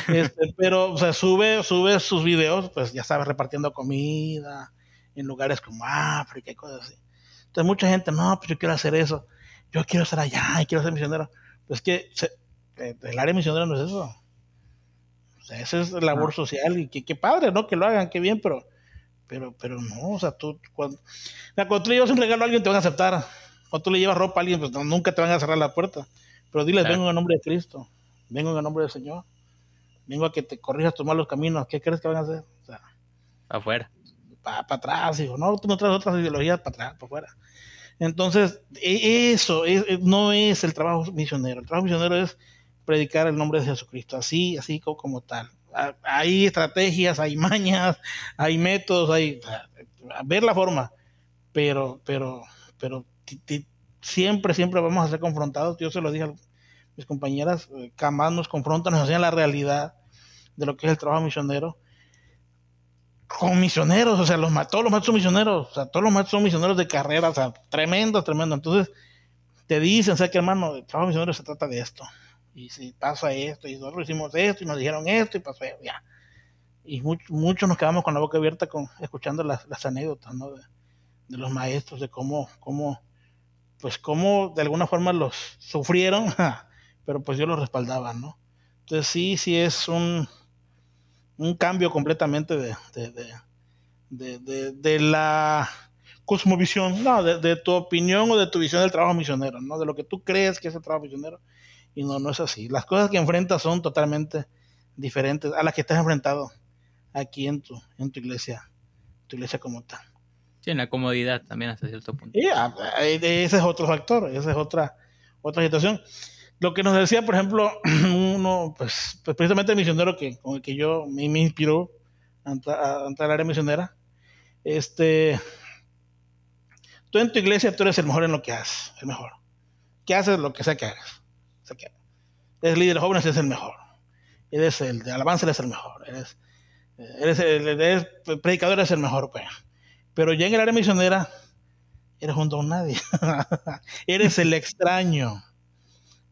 Este, pero, o sea, sube, sube sus videos, pues ya sabes, repartiendo comida en lugares como África y cosas así. Entonces, mucha gente, no, pues yo quiero hacer eso, yo quiero estar allá y quiero ser misionero. Pues que eh, el área misionera no es eso. O sea, esa es labor social y qué padre, ¿no? Que lo hagan, qué bien, pero, pero, pero no, o sea, tú, cuando, cuando tú le llevas un regalo a alguien, te van a aceptar. Cuando tú le llevas ropa a alguien, pues nunca te van a cerrar la puerta. Pero diles, vengo en el nombre de Cristo, vengo en el nombre del Señor vengo a que te corrijas tus malos caminos, ¿qué crees que van a hacer? O sea, afuera. Para atrás, hijo, no, tú no traes otras ideologías para atrás, para afuera. Entonces, e, eso no es el trabajo misionero. El trabajo misionero es predicar el nombre de Jesucristo, así, así como, como tal. Hay estrategias, hay mañas, hay métodos, hay ver la forma, pero, pero, pero siempre, siempre vamos a ser confrontados. Yo se lo dije mis compañeras, eh, nos confrontan, nos enseñan la realidad de lo que es el trabajo misionero. Con misioneros, o sea, los, todos los maestros son misioneros, o sea, todos los maestros son misioneros de carrera, o sea, tremendo, tremendo. Entonces, te dicen, o sea, que hermano, el trabajo misionero se trata de esto. Y si pasa esto, y nosotros hicimos esto, y nos dijeron esto, y pasó ya. Y muchos nos quedamos con la boca abierta con, escuchando las, las anécdotas, ¿no? De, de, los maestros, de cómo, cómo, pues cómo de alguna forma los sufrieron pero pues yo lo respaldaba, ¿no? Entonces sí, sí es un, un cambio completamente de, de, de, de, la cosmovisión, no, de, tu opinión o de tu visión del trabajo misionero, ¿no? De lo que tú crees que es el trabajo misionero. Y no, no es así. Las cosas que enfrentas son totalmente diferentes a las que estás enfrentado aquí en tu, en tu iglesia, tu iglesia como tal. Sí, en la comodidad también hasta cierto punto. Ah, ese es otro factor, esa es otra, otra situación. Lo que nos decía, por ejemplo, uno, pues, pues, precisamente el misionero que, con el que yo me, inspiró a área misionera, este, tú en tu iglesia tú eres el mejor en lo que haces, el mejor. ¿Qué haces? Lo que sea que hagas. O sea, eres líder de jóvenes, es el mejor. Eres el de alabanza, eres el mejor. Eres, eres, el, predicador, eres el mejor. Pues. Pero ya en el área misionera, eres un don nadie. eres el extraño.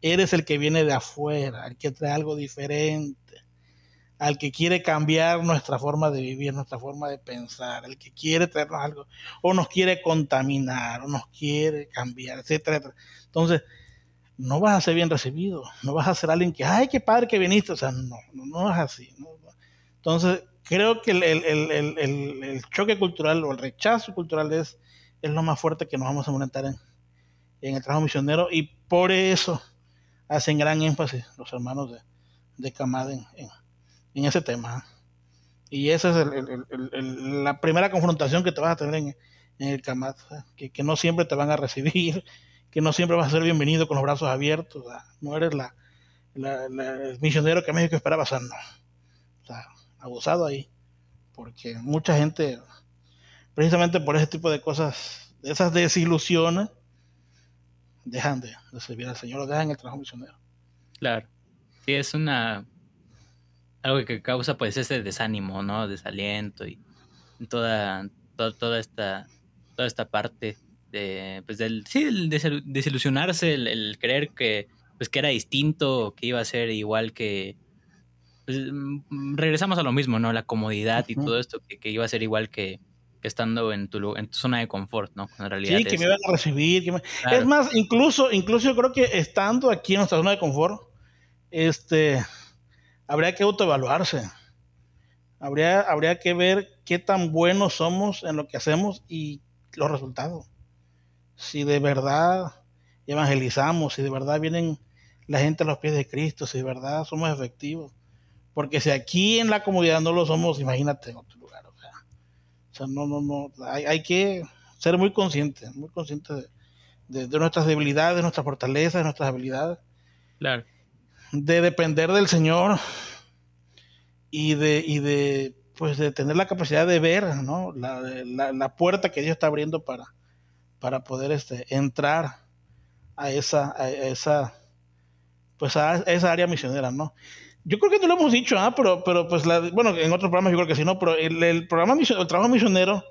Eres el que viene de afuera, el que trae algo diferente al que quiere cambiar nuestra forma de vivir, nuestra forma de pensar, el que quiere traernos algo, o nos quiere contaminar, o nos quiere cambiar, etcétera, Entonces, no vas a ser bien recibido, no vas a ser alguien que, ay, qué padre que viniste, o sea, no, no, es así. Entonces, creo que el, choque cultural o el rechazo cultural es, es lo más fuerte que nos vamos a enfrentar en, el trabajo misionero y por eso hacen gran énfasis los hermanos de, de en en ese tema. Y esa es la primera confrontación que te vas a tener en, el CAMAT, que, no siempre te van a recibir, que no siempre vas a ser bienvenido con los brazos abiertos, no eres la, el misionero que México esperaba ser, no. O sea, abusado ahí, porque mucha gente, precisamente por ese tipo de cosas, esas desilusiones, dejan de, de servir al Señor o dejan el trabajo misionero. Claro, sí, es una algo que causa pues ese desánimo, ¿no? Desaliento y toda, toda, esta, toda esta parte de, pues del, sí, el desilusionarse, el, creer que, pues que era distinto, que iba a ser igual que, pues, mm, regresamos a lo mismo, ¿no? La comodidad y todo esto, que, iba a ser igual que, estando en tu, en tu zona de confort, ¿no? En realidad sí, que me iban a recibir. Es más, incluso, incluso yo creo que estando aquí en nuestra zona de confort, este, habría que autoevaluarse. Habría, habría que ver qué tan buenos somos en lo que hacemos y los resultados. Si de verdad evangelizamos, si de verdad vienen la gente a los pies de Cristo, si de verdad somos efectivos. Porque si aquí en la comunidad no lo somos, imagínate en otro. O sea, no, no, no. Hay, que ser muy conscientes, muy conscientes de, de, nuestras debilidades, de nuestras fortalezas, de nuestras habilidades. Claro de depender del Señor y de, y de, pues de tener la capacidad de ver ¿no? la, la, puerta que Dios está abriendo para, para poder este, entrar a esa, a esa, pues a esa área misionera, ¿no? Yo creo que no lo hemos dicho, ¿ah? pero, pero pues la, bueno, en otros programas yo creo que sí, ¿no? Pero el, el programa, el trabajo misionero,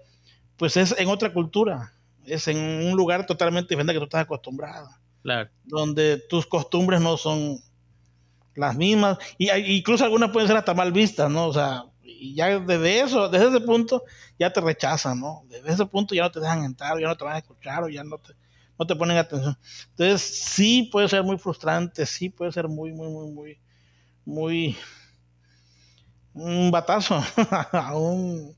pues es en otra cultura, es en un lugar totalmente diferente que tú estás acostumbrado. Claro. Donde tus costumbres no son las mismas, y incluso algunas pueden ser hasta mal vistas, ¿no? O sea, y ya desde eso, desde ese punto, ya te rechazan, ¿no? Desde ese punto ya no te dejan entrar, ya no te van a escuchar, o ya no te, no te ponen atención. Entonces, sí puede ser muy frustrante, sí puede ser muy, muy, muy, muy, muy, un batazo, un,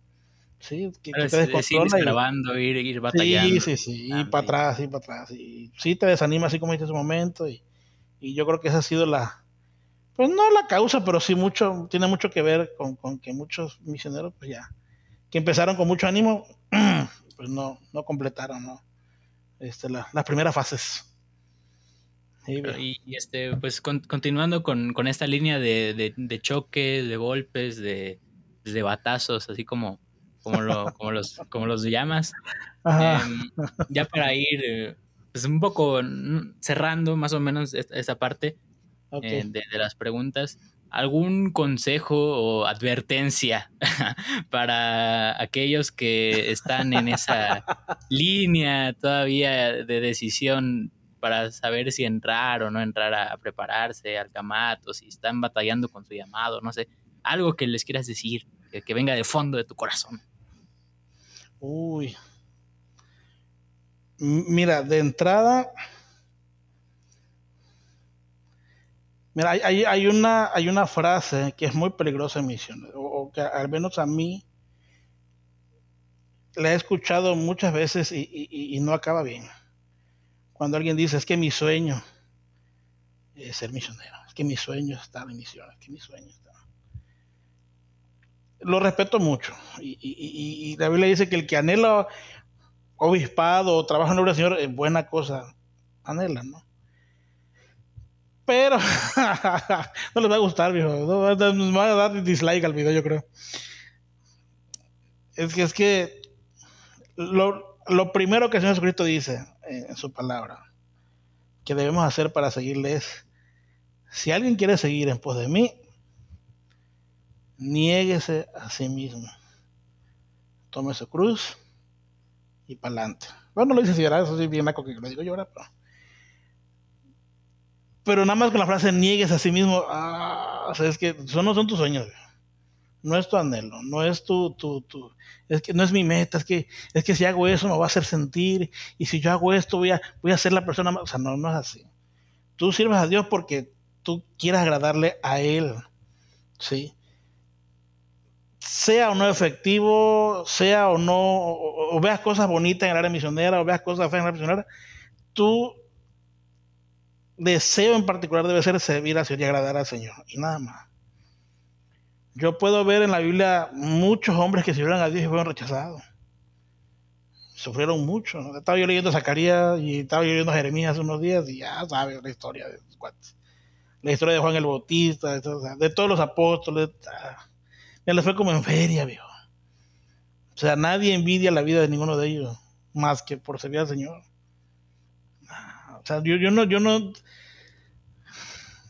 sí, que, te descontrola. grabando, ir, ir batallando. Sí, sí, sí, y para atrás, y para atrás, y sí te desanima así como dice ese momento, y, y yo creo que esa ha sido la, pues no la causa, pero sí mucho, tiene mucho que ver con, que muchos misioneros, pues ya, que empezaron con mucho ánimo, pues no, no completaron, ¿no? Este, las primeras fases. Y, este, pues continuando con, esta línea de, de, choques, de golpes, de, de batazos, así como, como, lo, como, los, como los llamas. Em, ya para ir eh, pues un poco cerrando más o menos esta parte, eh, de, las preguntas. ¿Algún consejo o advertencia para aquellos que están en esa línea todavía de decisión para saber si entrar o no entrar a prepararse al camato, si están batallando con su llamado, no sé, algo que les quieras decir, que, venga de fondo de tu corazón. Uy. Mira, de entrada, Mira, hay, una, hay una frase que es muy peligrosa en misiones, o, que al menos a mí la he escuchado muchas veces y, no acaba bien. Cuando alguien dice, es que mi sueño es ser misionero, es que mi sueño es estar en misión, es que mi sueño está... Lo respeto mucho. Y, la Biblia dice que el que anhela obispado o trabaja en obra del Señor es buena cosa, anhela, ¿no? Pero no les va a gustar, viejo. No, nos va a dar dislike al video, yo creo. Es que es que lo, lo primero que el Señor Jesucristo dice en su palabra. Que debemos hacer para seguirle es, si alguien quiere seguir en pos de mí, niéguese a sí mismo. Tome su cruz y para adelante. Bueno, lo dice si eso sí bien que lo digo ahora, pero... Pero nada más con la frase niegues a sí mismo, ah, o sea, es que eso no son tus sueños no es tu anhelo, no es tu, tu, tu, es que no es mi meta, es que, es que si hago eso me va a hacer sentir, y si yo hago esto voy a, voy a ser la persona más, o sea, no, no es así. Tú sirves a Dios porque tú quieras agradarle a Él, ¿sí? Sea o no efectivo, sea o no, o, veas cosas bonitas en el área misionera, o veas cosas feas en la área misionera, tu deseo en particular debe ser servir a Dios y agradar al Señor, y nada más. Yo puedo ver en la Biblia muchos hombres que sirvieron a Dios y fueron rechazados. Sufrieron mucho. Estaba yo leyendo Zacarías y estaba yo leyendo Jeremías hace unos días y ya sabes la historia de La historia de Juan el Bautista, de, todos los apóstoles. Ya les fue como en feria, viejo. O sea, nadie envidia la vida de ninguno de ellos más que por servir al Señor. O sea, yo, yo no, yo no,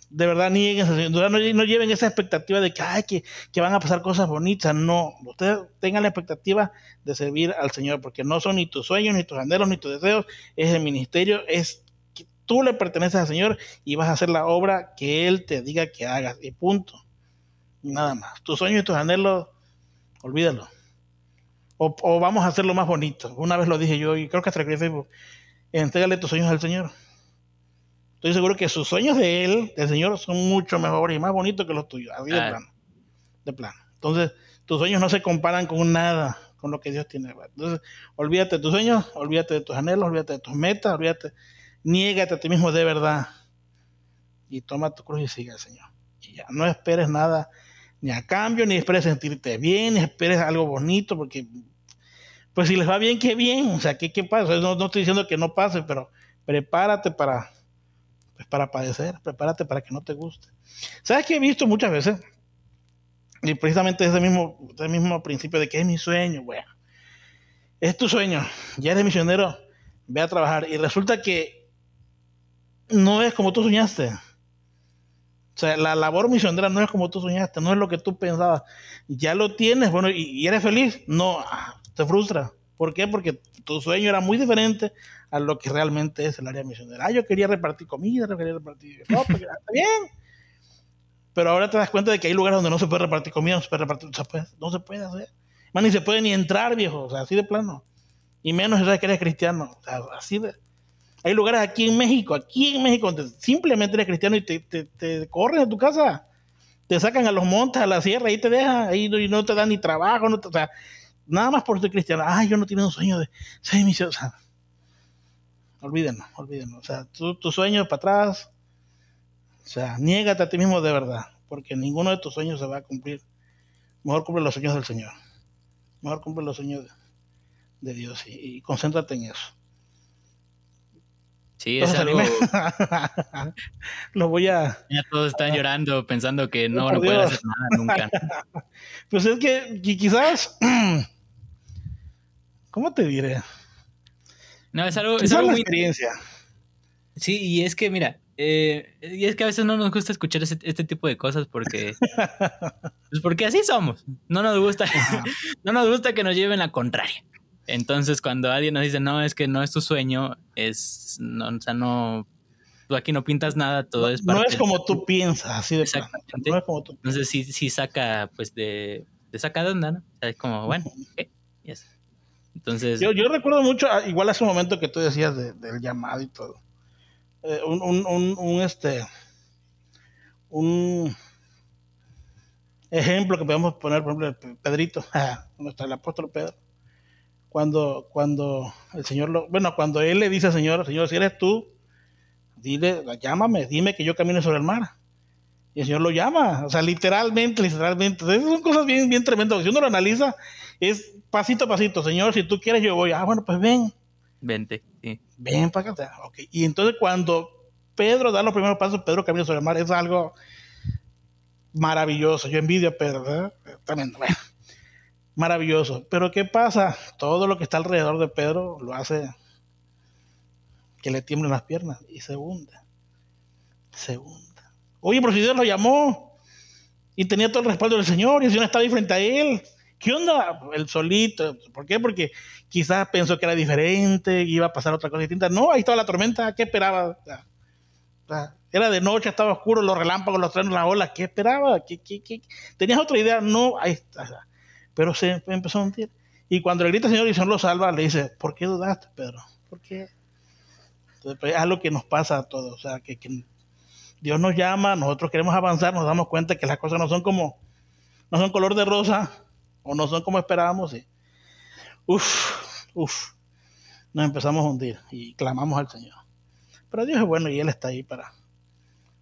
de verdad nieguen, no, no lleven esa expectativa de que, ay, que, que, van a pasar cosas bonitas. No, ustedes tengan la expectativa de servir al Señor, porque no son ni tus sueños, ni tus anhelos, ni tus deseos, es el ministerio, es que tú le perteneces al Señor y vas a hacer la obra que Él te diga que hagas, y punto. Nada más. Tus sueños y tus anhelos, olvídalo. O, vamos a hacerlo más bonito. Una vez lo dije yo, y creo que hasta en Facebook, entrégale tus sueños al Señor estoy seguro que sus sueños de él, del Señor, son mucho mejores y más bonitos que los tuyos, así de plano. De plano. Entonces, tus sueños no se comparan con nada, con lo que Dios tiene. Entonces, olvídate de tus sueños, olvídate de tus anhelos, olvídate de tus metas, olvídate, niégate a ti mismo de verdad. Y toma tu cruz y sigue al Señor. Y ya, no esperes nada, ni a cambio, ni esperes sentirte bien, ni esperes algo bonito, porque, pues si les va bien, qué bien. O sea, ¿qué, qué pasa? No, no estoy diciendo que no pase, pero prepárate para pues para padecer, prepárate para que no te guste. ¿Sabes qué he visto muchas veces? Y precisamente ese mismo, ese mismo principio de que es mi sueño, bueno, es tu sueño, ya eres misionero, ve a trabajar y resulta que no es como tú soñaste. O sea, la labor misionera no es como tú soñaste, no es lo que tú pensabas. Ya lo tienes, bueno, y, y eres feliz. No, ah, te frustra. ¿Por qué? Porque tu sueño era muy diferente a lo que realmente es el área misionera. Ah, yo quería repartir comida, quería repartir... No, pues, está bien. Pero ahora te das cuenta de que hay lugares donde no se puede repartir comida, no se puede repartir, no se puede, hacer. Man, ni se puede ni entrar, viejo, o sea, así de plano. Y menos si que eres cristiano, o sea, así de... Hay lugares aquí en México, aquí en México, donde simplemente eres cristiano y te, te, te corren de tu casa. Te sacan a los montes, a la sierra, y te dejan, ahí no, y no te dan ni trabajo, no te, o sea, nada más por ser cristiano. Ah, yo no tengo un sueño de ser misionero. Olvídenlo, olvídenlo. O sea, tu, tu sueño para atrás. O sea, niégate a ti mismo de verdad, porque ninguno de tus sueños se va a cumplir. Mejor cumple los sueños del Señor. Mejor cumple los sueños de, Dios y, concéntrate en eso. Sí, es algo... Lo voy a... Ya todos están llorando pensando que no, no pueden hacer nada nunca. pues es que quizás... ¿Cómo te diré? No, es algo, es algo muy... experiencia. Sí, y es que, mira, eh, y es que a veces no nos gusta escuchar este tipo de cosas porque... pues porque así somos. No nos gusta, no nos gusta que nos lleven la contraria. Entonces, cuando alguien nos dice, no, es que no es tu sueño, es, no, o sea, no, tú aquí no pintas nada, todo es No es como tú piensas, así de Exactamente. No es como tú Entonces, sí, sí saca, pues, de, de saca de onda, ¿no? O sea, es como, bueno, ¿qué? Entonces. Yo, yo recuerdo mucho, ah, igual hace un momento que tú decías del llamado y todo. Eh, un, un, un, este. Un ejemplo que podemos poner, por ejemplo, Pedrito, nuestro, el apóstol Pedro. cuando, cuando el Señor lo, bueno, cuando él le dice al Señor, Señor, si eres tú, dile, llámame, dime que yo camine sobre el mar. Y el Señor lo llama, o sea, literalmente, literalmente. Esas son cosas bien, bien tremendas. Si uno lo analiza, es pasito a pasito. Señor, si tú quieres, yo voy. Ah, bueno, pues ven. Vente, sí. Ven para acá. Okay. Y entonces cuando Pedro da los primeros pasos, Pedro camina sobre el mar, es algo maravilloso. Yo envidio a Pedro, ¿verdad? Tremendo. Bueno, maravilloso. Pero ¿qué pasa? Todo lo que está alrededor de Pedro lo hace que le tiemblen las piernas y se hunde. Se hunde. Oye, pero si Dios lo llamó y tenía todo el respaldo del Señor y el Señor estaba ahí frente a él. ¿Qué onda? El solito. ¿Por qué? Porque quizás pensó que era diferente, iba a pasar otra cosa distinta. No, ahí estaba la tormenta. ¿Qué esperaba? Era de noche, estaba oscuro, los relámpagos, los trenes, las olas. ¿Qué esperaba? ¿Qué, qué, ¿Tenías otra idea? No, ahí está. Pero se empezó a hundir. Y cuando le grita al Señor y el Señor lo salva, le dice, ¿por qué dudaste, Pedro? ¿Por qué? Entonces, pues, es algo que nos pasa a todos. O sea, que Dios nos llama, nosotros queremos avanzar, nos damos cuenta que las cosas no son como, no son color de rosa, o no son como esperábamos. Y, uf, uf, nos empezamos a hundir y clamamos al Señor. Pero Dios es bueno y Él está ahí para,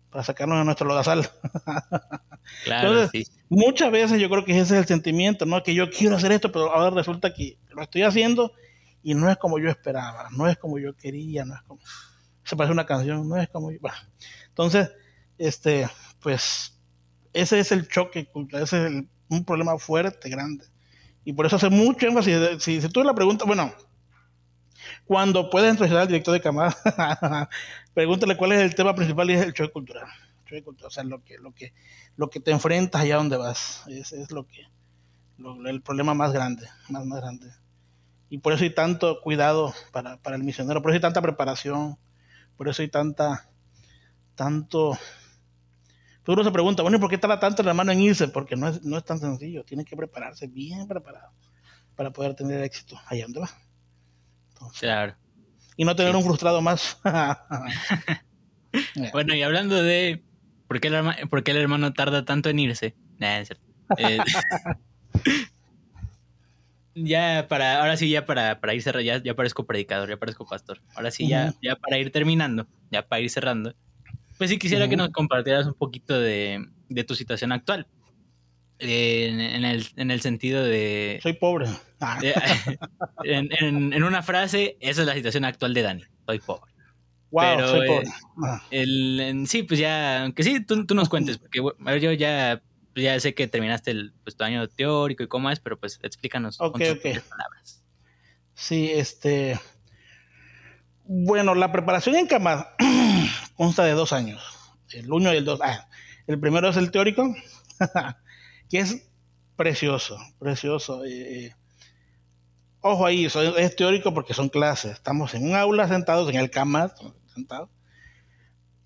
para sacarnos de nuestro lodazal. Claro, Entonces, sí. muchas veces yo creo que ese es el sentimiento, ¿no? Que yo quiero hacer esto, pero ahora resulta que lo estoy haciendo y no es como yo esperaba, no es como yo quería, no es como... Se parece una canción, no es como yo... Bueno, entonces, este, pues, ese es el choque, ese es el, un problema fuerte, grande. Y por eso hace mucho énfasis. Si, si tú la preguntas, bueno, cuando puedes entrevistar al director de Camada, pregúntale cuál es el tema principal y es el choque cultural. Choque cultural, o sea, lo que, lo que, lo que te enfrentas allá donde vas. Es lo que, lo, el problema más grande, más, más grande. Y por eso hay tanto cuidado para, para el misionero, por eso hay tanta preparación, por eso hay tanta, tanto... Uno se pregunta, bueno, ¿y por qué tarda tanto el hermano en irse? Porque no es, no es tan sencillo, tiene que prepararse bien preparado para poder tener éxito allá donde va. Entonces, Claro. y no tener Sí. un frustrado más. Bueno, y hablando de por qué el, herma- por qué el hermano tarda tanto en irse. Nah, es cierto. Eh, ya para, ahora sí, ya para, para ir cerrando, ya, ya parezco predicador, ya parezco pastor. Ahora sí, ya, ya para ir terminando, ya para ir cerrando. Pues sí quisiera que nos compartieras un poquito de, de tu situación actual. Eh, en, en el, en el sentido de, Soy pobre. Ah, de- en, una frase, esa es la situación actual de Dani. Soy pobre. wow, pero, soy pobre. Ah, El, sí, pues ya, aunque sí, tú, tú nos cuentes, porque a ver, yo ya, pues ya sé que terminaste el, pues, tu año teórico y cómo es, pero pues explícanos Ok, con tus ok. propias palabras. Sí, este. Bueno, la preparación en cama consta de dos años. El uno y el dos. Ah, el primero es el teórico, que es precioso, precioso. eh, eh. ojo ahí, es teórico porque son clases. Estamos en un aula sentados en el cama, sentados.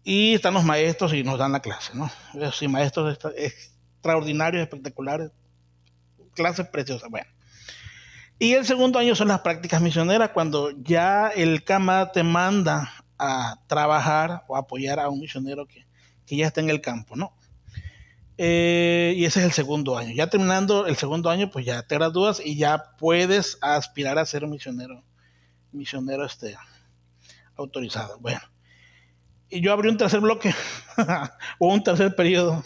Y están los maestros y nos dan la clase, ¿no? Esos sí, maestros extra- extraordinarios, espectaculares. Clases preciosas. Bueno. Y el segundo año son las prácticas misioneras, cuando ya el CAMA te manda a trabajar o apoyar a un misionero que, que ya está en el campo, ¿no? Eh, y ese es el segundo año. Ya terminando el segundo año, pues ya te gradúas y ya puedes aspirar a ser un misionero, misionero este, autorizado. Bueno, y yo abrí un tercer bloque o un tercer periodo,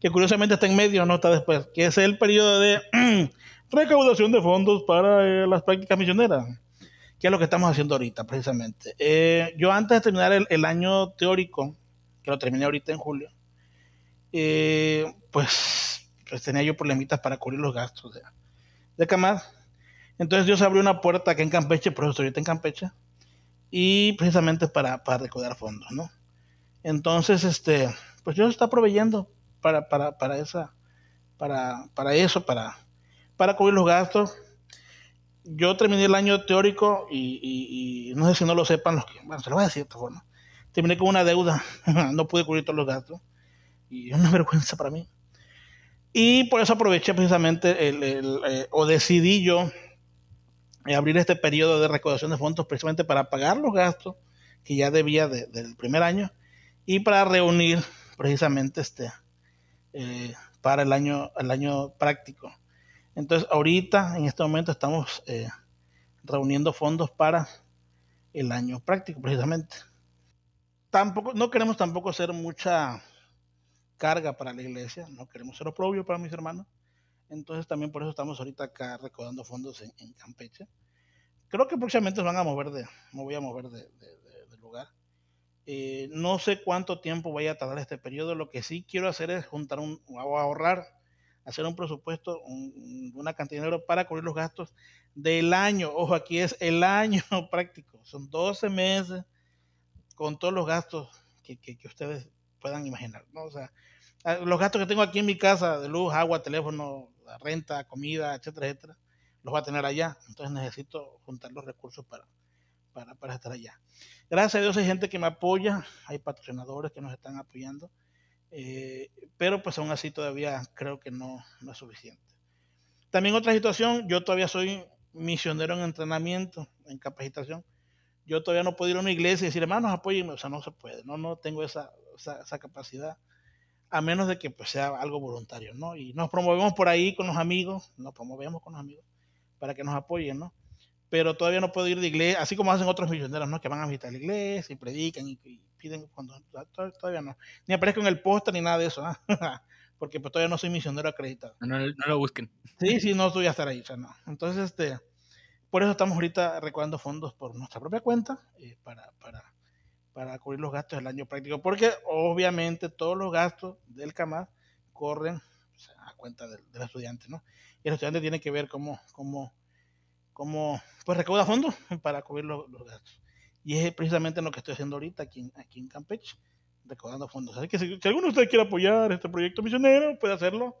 que curiosamente está en medio, no está después, que es el periodo de recaudación de fondos para eh, las prácticas misioneras, que es lo que estamos haciendo ahorita precisamente. Eh, yo antes de terminar el, el año teórico, que lo terminé ahorita en julio, eh, pues, pues tenía yo problemitas para cubrir los gastos de, de CAMAD. Entonces Dios abrió una puerta aquí en Campeche, por eso estoy ahorita en Campeche, y precisamente para, para recaudar fondos, ¿no? Entonces, este, pues Dios está proveyendo para, para, para esa, para, para eso, para, para cubrir los gastos. Yo terminé el año teórico y, y- y no sé si no lo sepan los que, bueno, se lo voy a decir de esta forma. Terminé con una deuda, no pude cubrir todos los gastos y es una vergüenza para mí. Y por eso aproveché precisamente el, el, eh, o decidí yo eh, abrir este periodo de recaudación de fondos precisamente para pagar los gastos que ya debía de- del primer año y para reunir precisamente este eh, para el año el año práctico entonces ahorita en este momento estamos eh, reuniendo fondos para el año práctico, precisamente. Tampoco, no queremos tampoco hacer mucha carga para la iglesia, no queremos ser oprobio para mis hermanos. Entonces también por eso estamos ahorita acá recaudando fondos en, Campeche. Creo que próximamente nos van a mover de, me voy a mover de, lugar. Eh, no sé cuánto tiempo vaya a tardar este periodo. Lo que sí quiero hacer es juntar un, o ahorrar, hacer un presupuesto, una cantidad de dinero para cubrir los gastos del año. Ojo, aquí es el año práctico. Son 12 meses con todos los gastos que, que, ustedes puedan imaginar, ¿no? O sea, los gastos que tengo aquí en mi casa, de luz, agua, teléfono, renta, comida, etcétera, etcétera, los voy a tener allá. Entonces necesito juntar los recursos para, para, para estar allá. Gracias a Dios hay gente que me apoya, hay patrocinadores que nos están apoyando, eh, pero pues aún así todavía creo que no, no es suficiente. También otra situación, yo todavía soy misionero en entrenamiento, en capacitación. Yo todavía no puedo ir a una iglesia y decir, hermanos, apóyenme. O sea, no se puede. No, no tengo esa, esa, capacidad, a menos de que pues, sea algo voluntario, ¿no? Y nos promovemos por ahí con los amigos, nos promovemos con los amigos para que nos apoyen, ¿no? Pero todavía no puedo ir de iglesia, así como hacen otros misioneros, ¿no? Que van a visitar la iglesia y predican y, piden cuando... Todavía no. Ni aparezco en el póster ni nada de eso, ¿ah? Porque pues todavía no soy misionero acreditado. No, no, lo busquen. Sí, sí, no estoy a estar ahí, o sea, no. Entonces, este... Por eso estamos ahorita recaudando fondos por nuestra propia cuenta eh, para, para para cubrir los gastos del año práctico, porque obviamente todos los gastos del CAMAS corren a cuenta del, estudiante, ¿no? Y el estudiante tiene que ver cómo, cómo, cómo pues recauda fondos para cubrir los, gastos. Y es precisamente lo que estoy haciendo ahorita aquí en, aquí en Campeche, recaudando fondos. Así que si, alguno de ustedes quiere apoyar este proyecto misionero, puede hacerlo.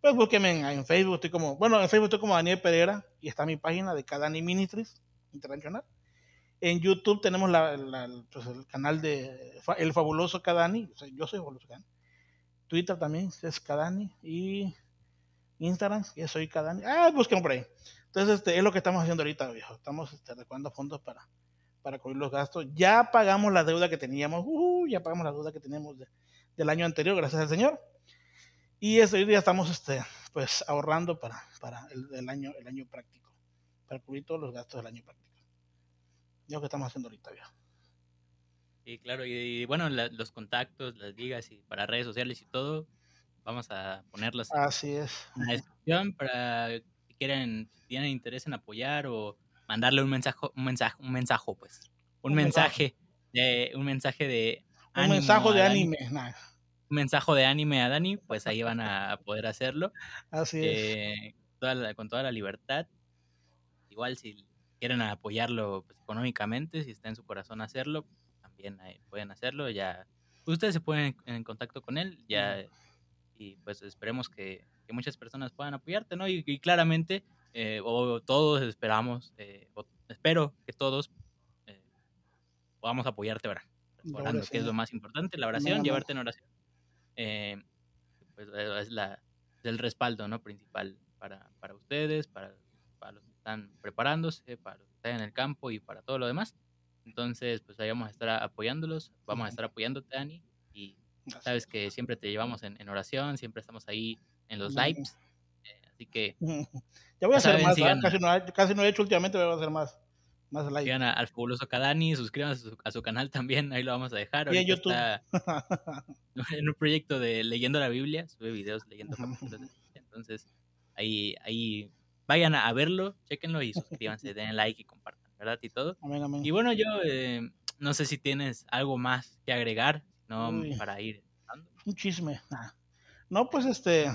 Pues búsqueme en, Facebook, estoy como, bueno, en Facebook estoy como Daniel Pereira y está mi página de Cadani Ministries Internacional. En YouTube tenemos pues, el canal de El Fabuloso Cadani. yo soy Fabuloso Cadani. Twitter también es Cadani. Y Instagram, yo soy Cadani. Ah, busquen por ahí. Entonces, este, es lo que estamos haciendo ahorita, viejo. Estamos este, fondos para, para cubrir los gastos. Ya pagamos la deuda que teníamos. Uh, ya pagamos la deuda que teníamos del año anterior, gracias al Señor. Y este día estamos este, pues, ahorrando para, para el, año, el año práctico. Para cubrir todos los gastos del año práctico lo que estamos haciendo ahorita, ya. Sí, claro, y, bueno, los contactos, las ligas y para redes sociales y todo, vamos a ponerlas Así es. en la descripción para si quieren, si tienen interés en apoyar o mandarle un mensaje, un mensaje, un mensaje, pues, un, mensaje, de, un mensaje de un mensaje de anime, un mensaje de anime a Dani, pues ahí van a poder hacerlo. Así es. Eh, con toda la libertad. Igual si quieren apoyarlo pues, económicamente, si está en su corazón hacerlo, también pueden hacerlo. Ya ustedes se ponen en contacto con él, ya y pues esperemos que, muchas personas puedan apoyarte, ¿no? Y, claramente, eh, o todos esperamos, eh, espero que todos eh, podamos apoyarte, ¿verdad? Orando, que es lo más importante, la oración, llevarte en oración. pues es la, el respaldo, ¿no? Principal para, para ustedes, para, para los están preparándose para estar en el campo y para todo lo demás. Entonces, pues ahí vamos a estar apoyándolos, vamos a estar apoyándote, Dani, y sabes que siempre te llevamos en, oración, siempre estamos ahí en los lives, eh, así que... Ya voy a hacer más, casi, no, casi no he hecho últimamente, voy a hacer más. Más live. Sigan al fabuloso Kadani, suscríbanse a su, canal también, ahí lo vamos a dejar. Y en YouTube. en un proyecto de leyendo la Biblia, sube videos leyendo capítulos. Entonces, ahí, ahí vayan a, verlo, chequenlo y suscríbanse, den like y compartan, ¿verdad? Y todo. Y bueno, yo eh, no sé si tienes algo más que agregar, no para ir. Un chisme. No, pues este,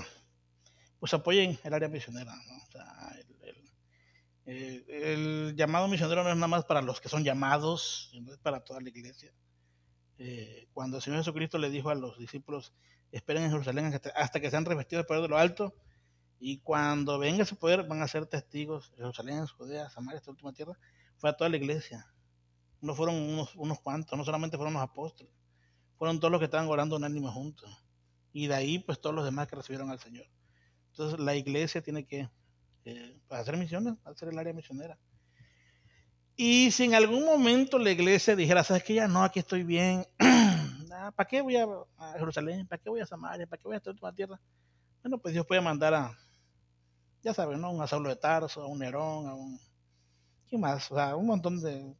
pues apoyen el área misionera, ¿no? O sea, el, el, llamado misionero no es nada más para los que son llamados, no es para toda la iglesia. Eh, cuando el Señor Jesucristo le dijo a los discípulos, esperen en Jerusalén hasta que sean revestidos de poder de lo alto, y cuando venga ese poder, van a ser testigos. Jerusalén, Judea, Samaria, esta última tierra, fue a toda la iglesia. No fueron unos, unos cuantos, no solamente fueron los apóstoles, fueron todos los que estaban orando unánime juntos. Y de ahí, pues todos los demás que recibieron al Señor. Entonces, la iglesia tiene que eh, hacer misiones, hacer el área misionera. Y si en algún momento la iglesia dijera, ¿sabes qué? Ya no, aquí estoy bien. Ah, ¿Para qué voy a, Jerusalén? ¿Para qué voy a Samaria? ¿Para qué voy a esta última tierra? Bueno, pues Dios puede mandar a, ya saben, ¿no? Un Saulo de Tarso, a un Nerón, a un, ¿qué más? O sea, un montón de,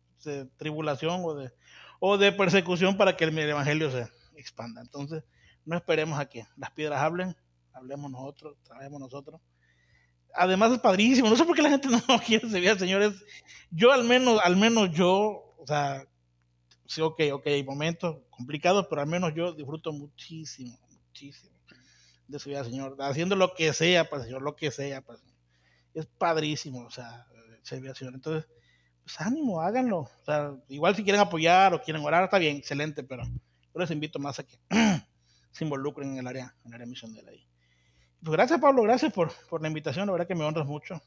tribulación o de, o de persecución para que el evangelio se expanda. Entonces, no esperemos a que las piedras hablen, hablemos nosotros, trabajemos nosotros. Además es padrísimo, no sé por qué la gente no quiere servir señores. Yo al menos, al menos yo, o sea, sí, ok, ok, hay momentos complicados, pero al menos yo disfruto muchísimo, muchísimo de su vida, Señor, haciendo lo que sea para Señor, lo que sea para Señor. Es padrísimo, o sea, servir al Señor. Entonces, pues ánimo, háganlo. O sea, igual si quieren apoyar o quieren orar, está bien, excelente, pero yo les invito más a que se involucren en el área, en el área misionera ahí. Pues gracias, Pablo, gracias por, por la invitación, la verdad que me honras mucho.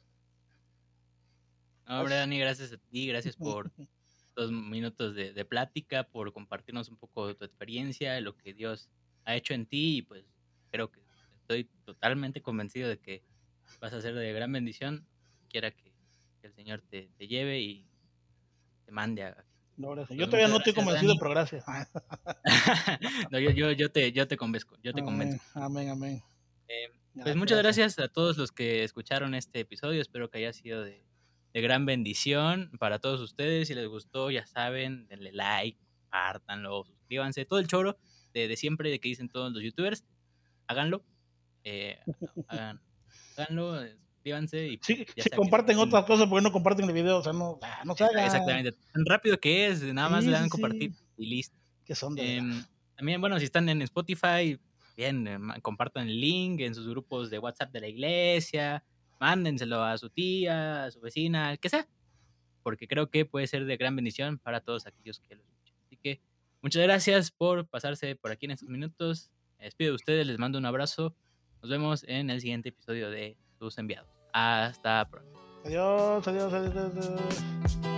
No, hombre, Dani, gracias a ti, gracias por dos minutos de, de, plática, por compartirnos un poco de tu experiencia, de lo que Dios ha hecho en ti y pues creo que estoy totalmente convencido de que vas a ser de gran bendición, quiera que, el Señor te, te, lleve y te mande a... No, gracias. Pues yo todavía no estoy convencido, pero gracias. no, yo, yo, yo, te, yo te convenzco, yo te convenzo. Amén, amén. Eh, pues muchas gracias a todos los que escucharon este episodio, espero que haya sido de, de gran bendición para todos ustedes. Si les gustó, ya saben, denle like, compártanlo, suscríbanse, todo el choro de, de siempre de que dicen todos los youtubers háganlo. Eh, háganlo, suscríbanse y sí, si comparten otras cosas porque no comparten el video, o sea, no, ah, no se hagan. Exactamente, tan rápido que es, nada más le dan compartir y listo. Que son em, también, bueno, si están en Spotify, bien, eh, compartan el link en sus grupos de WhatsApp de la iglesia, mándenselo a su tía, a su vecina, al que sea, porque creo que puede ser de gran bendición para todos aquellos que lo escuchan. Así que muchas gracias por pasarse por aquí en estos minutos. Me despido de ustedes, les mando un abrazo. Nos vemos en el siguiente episodio de Tus Enviados. Hasta pronto. adiós, adiós. adiós. adiós.